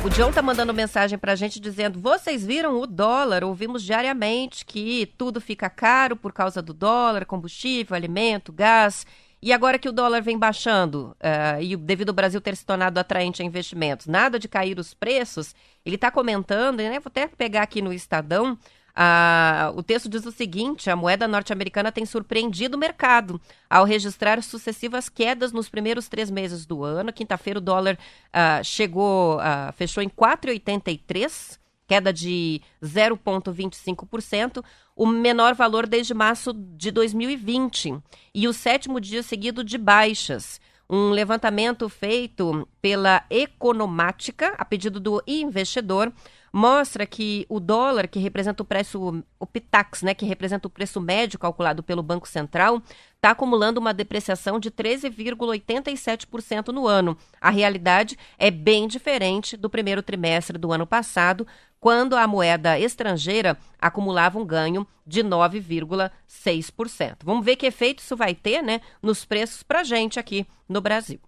O John tá mandando mensagem para a gente dizendo: vocês viram o dólar? Ouvimos diariamente que tudo fica caro por causa do dólar, combustível, alimento, gás. E agora que o dólar vem baixando, uh, e devido ao Brasil ter se tornado atraente a investimentos, nada de cair os preços, ele está comentando, né? Vou até pegar aqui no Estadão, ah, o texto diz o seguinte: a moeda norte-americana tem surpreendido o mercado ao registrar sucessivas quedas nos primeiros três meses do ano. Quinta-feira o dólar ah, chegou, ah, fechou em 4,83, queda de 0,25%, o menor valor desde março de 2020 e o sétimo dia seguido de baixas. Um levantamento feito pela Economática, a pedido do investidor, mostra que o dólar, que representa o preço, o PITAX, né, que representa o preço médio calculado pelo Banco Central, está acumulando uma depreciação de 13,87% no ano. A realidade é bem diferente do primeiro trimestre do ano passado, quando a moeda estrangeira acumulava um ganho de 9,6%. Vamos ver que efeito isso vai ter né, nos preços para gente aqui no Brasil.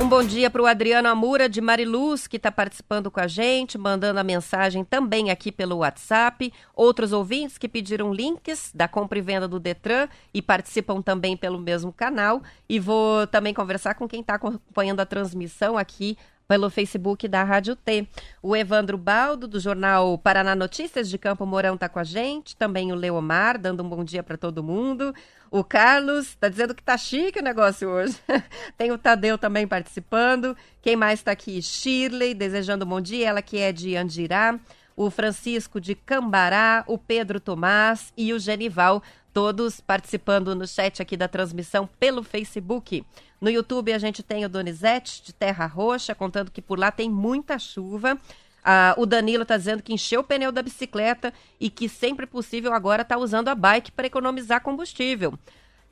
Um bom dia para o Adriano Amura de Mariluz, que está participando com a gente, mandando a mensagem também aqui pelo WhatsApp. Outros ouvintes que pediram links da compra e venda do Detran e participam também pelo mesmo canal. E vou também conversar com quem está acompanhando a transmissão aqui pelo Facebook da Rádio T. O Evandro Baldo, do jornal Paraná Notícias de Campo Mourão, está com a gente. Também o Leomar, dando um bom dia para todo mundo. O Carlos está dizendo que tá chique o negócio hoje. Tem o Tadeu também participando. Quem mais está aqui? Shirley, desejando um bom dia. Ela que é de Andirá. O Francisco de Cambará, o Pedro Tomás e o Genival, todos participando no chat aqui da transmissão pelo Facebook. No YouTube a gente tem o Donizete de Terra Roxa, contando que por lá tem muita chuva. Ah, o Danilo está dizendo que encheu o pneu da bicicleta e que sempre possível agora está usando a bike para economizar combustível.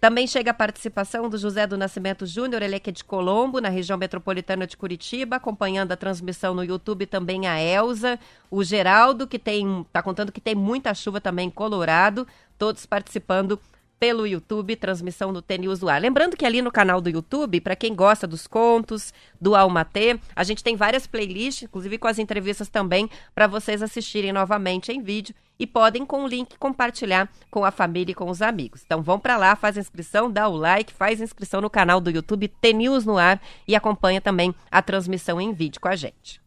Também chega a participação do José do Nascimento Júnior, ele é de Colombo, na região metropolitana de Curitiba, acompanhando a transmissão no YouTube também a Elza, o Geraldo, que tem, está contando que tem muita chuva também em Colorado, todos participando pelo YouTube, transmissão do TNews Ar. Lembrando que ali no canal do YouTube, para quem gosta dos contos, do Almatê, a gente tem várias playlists, inclusive com as entrevistas também, para vocês assistirem novamente em vídeo e podem com o link compartilhar com a família e com os amigos. Então vão para lá, faz inscrição, dá o like, faz inscrição no canal do YouTube TNews no Ar e acompanha também a transmissão em vídeo com a gente.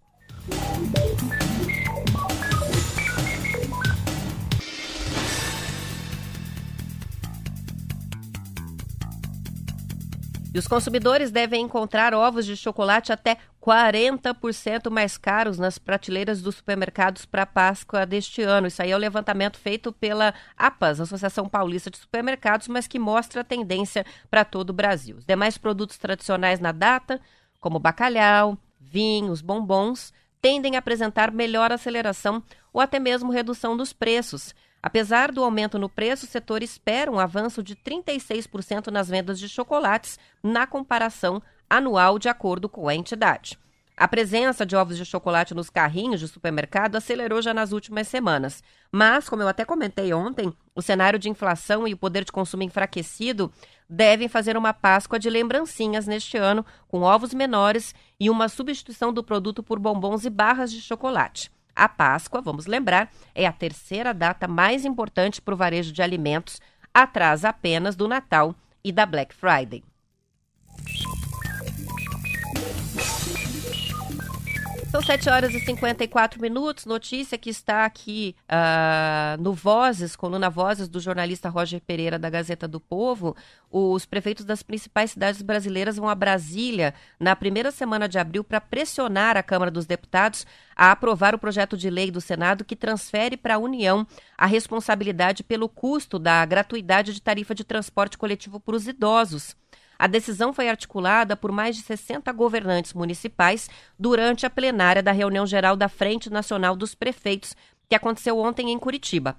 E os consumidores devem encontrar ovos de chocolate até 40% mais caros nas prateleiras dos supermercados para Páscoa deste ano. Isso aí é o levantamento feito pela APAS, Associação Paulista de Supermercados, mas que mostra a tendência para todo o Brasil. Os demais produtos tradicionais na data, como bacalhau, vinhos, bombons, tendem a apresentar melhor aceleração ou até mesmo redução dos preços. Apesar do aumento no preço, o setor espera um avanço de 36% nas vendas de chocolates na comparação anual, de acordo com a entidade. A presença de ovos de chocolate nos carrinhos de supermercado acelerou já nas últimas semanas. Mas, como eu até comentei ontem, o cenário de inflação e o poder de consumo enfraquecido devem fazer uma Páscoa de lembrancinhas neste ano, com ovos menores e uma substituição do produto por bombons e barras de chocolate. A Páscoa, vamos lembrar, é a terceira data mais importante para o varejo de alimentos atrás apenas do Natal e da Black Friday. São 7 horas e 54 minutos. Notícia que está aqui uh, no Vozes, coluna Vozes, do jornalista Roger Pereira, da Gazeta do Povo. Os prefeitos das principais cidades brasileiras vão a Brasília na primeira semana de abril para pressionar a Câmara dos Deputados a aprovar o projeto de lei do Senado que transfere para a União a responsabilidade pelo custo da gratuidade de tarifa de transporte coletivo para os idosos. A decisão foi articulada por mais de 60 governantes municipais durante a plenária da reunião geral da Frente Nacional dos Prefeitos, que aconteceu ontem em Curitiba.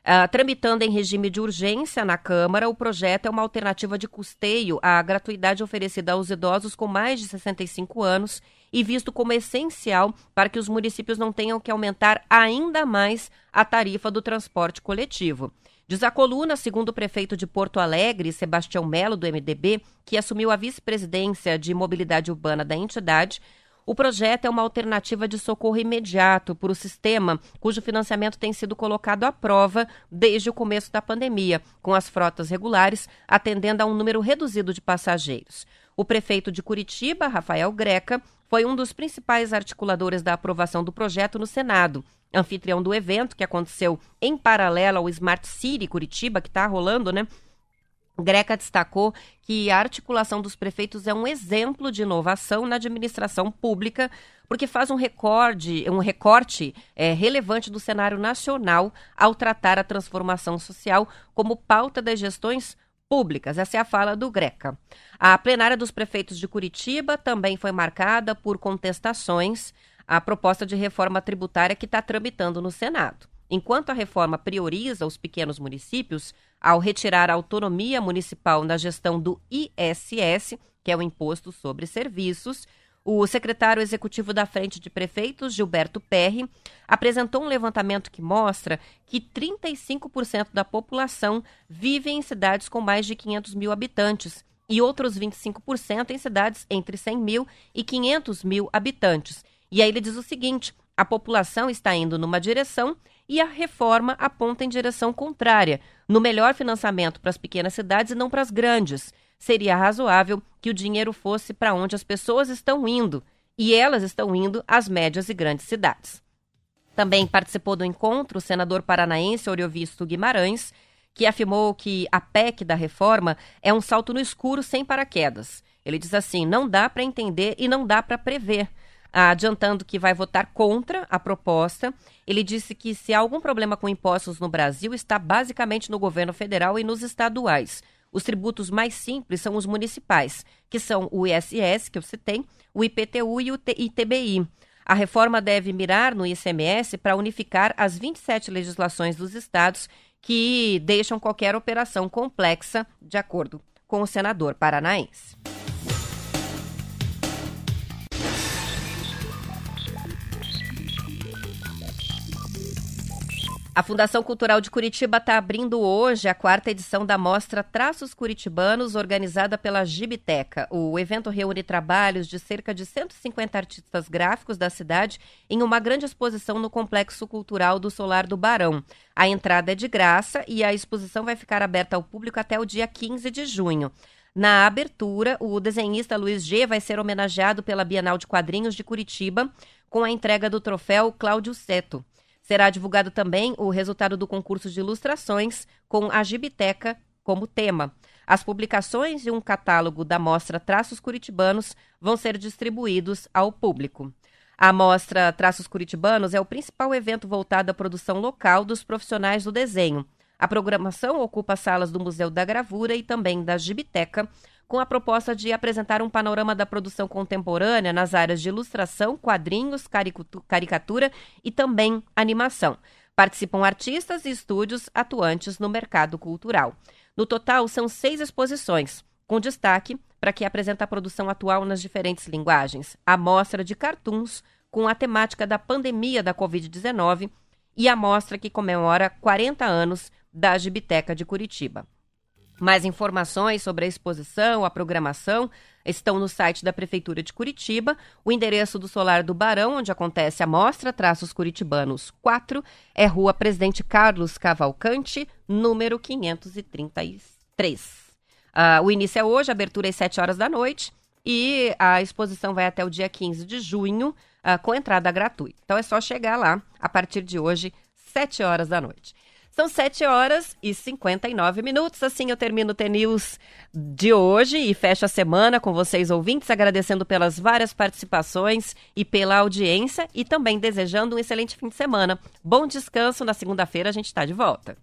Uh, tramitando em regime de urgência na Câmara, o projeto é uma alternativa de custeio à gratuidade oferecida aos idosos com mais de 65 anos e visto como essencial para que os municípios não tenham que aumentar ainda mais a tarifa do transporte coletivo. Diz a coluna, segundo o prefeito de Porto Alegre, Sebastião Melo, do MDB, que assumiu a vice-presidência de mobilidade urbana da entidade, o projeto é uma alternativa de socorro imediato para o sistema, cujo financiamento tem sido colocado à prova desde o começo da pandemia, com as frotas regulares atendendo a um número reduzido de passageiros. O prefeito de Curitiba, Rafael Greca, foi um dos principais articuladores da aprovação do projeto no Senado anfitrião do evento, que aconteceu em paralelo ao Smart City Curitiba, que está rolando, né? Greca destacou que a articulação dos prefeitos é um exemplo de inovação na administração pública, porque faz um recorde, um recorte é, relevante do cenário nacional ao tratar a transformação social como pauta das gestões públicas. Essa é a fala do Greca. A plenária dos prefeitos de Curitiba também foi marcada por contestações a proposta de reforma tributária que está tramitando no Senado. Enquanto a reforma prioriza os pequenos municípios, ao retirar a autonomia municipal na gestão do ISS, que é o Imposto sobre Serviços, o secretário executivo da Frente de Prefeitos, Gilberto Perry, apresentou um levantamento que mostra que 35% da população vive em cidades com mais de 500 mil habitantes e outros 25% em cidades entre 100 mil e 500 mil habitantes. E aí ele diz o seguinte: a população está indo numa direção e a reforma aponta em direção contrária, no melhor financiamento para as pequenas cidades e não para as grandes. Seria razoável que o dinheiro fosse para onde as pessoas estão indo, e elas estão indo às médias e grandes cidades. Também participou do encontro o senador paranaense Oriovisto Guimarães, que afirmou que a PEC da reforma é um salto no escuro sem paraquedas. Ele diz assim: não dá para entender e não dá para prever adiantando que vai votar contra a proposta. Ele disse que se há algum problema com impostos no Brasil, está basicamente no governo federal e nos estaduais. Os tributos mais simples são os municipais, que são o ISS, que eu citei, o IPTU e o ITBI. A reforma deve mirar no ICMS para unificar as 27 legislações dos estados que deixam qualquer operação complexa, de acordo com o senador paranaense. A Fundação Cultural de Curitiba está abrindo hoje a quarta edição da mostra Traços Curitibanos, organizada pela Gibiteca. O evento reúne trabalhos de cerca de 150 artistas gráficos da cidade em uma grande exposição no Complexo Cultural do Solar do Barão. A entrada é de graça e a exposição vai ficar aberta ao público até o dia 15 de junho. Na abertura, o desenhista Luiz G vai ser homenageado pela Bienal de Quadrinhos de Curitiba com a entrega do troféu Cláudio Seto. Será divulgado também o resultado do concurso de ilustrações com a Gibiteca como tema. As publicações e um catálogo da mostra Traços Curitibanos vão ser distribuídos ao público. A mostra Traços Curitibanos é o principal evento voltado à produção local dos profissionais do desenho. A programação ocupa salas do Museu da Gravura e também da Gibiteca, com a proposta de apresentar um panorama da produção contemporânea nas áreas de ilustração, quadrinhos, caricatura e também animação. Participam artistas e estúdios atuantes no mercado cultural. No total, são seis exposições, com destaque para que apresenta a produção atual nas diferentes linguagens, a mostra de cartoons com a temática da pandemia da Covid-19 e a mostra que comemora 40 anos da Gibiteca de Curitiba. Mais informações sobre a exposição, a programação, estão no site da Prefeitura de Curitiba. O endereço do Solar do Barão, onde acontece a mostra Traços Curitibanos 4, é Rua Presidente Carlos Cavalcante, número 533. Uh, o início é hoje, abertura às 7 horas da noite e a exposição vai até o dia 15 de junho, uh, com entrada gratuita. Então é só chegar lá a partir de hoje, 7 horas da noite. São 7 horas e 59 minutos. Assim eu termino o TNews de hoje e fecho a semana com vocês ouvintes, agradecendo pelas várias participações e pela audiência e também desejando um excelente fim de semana. Bom descanso. Na segunda-feira a gente está de volta.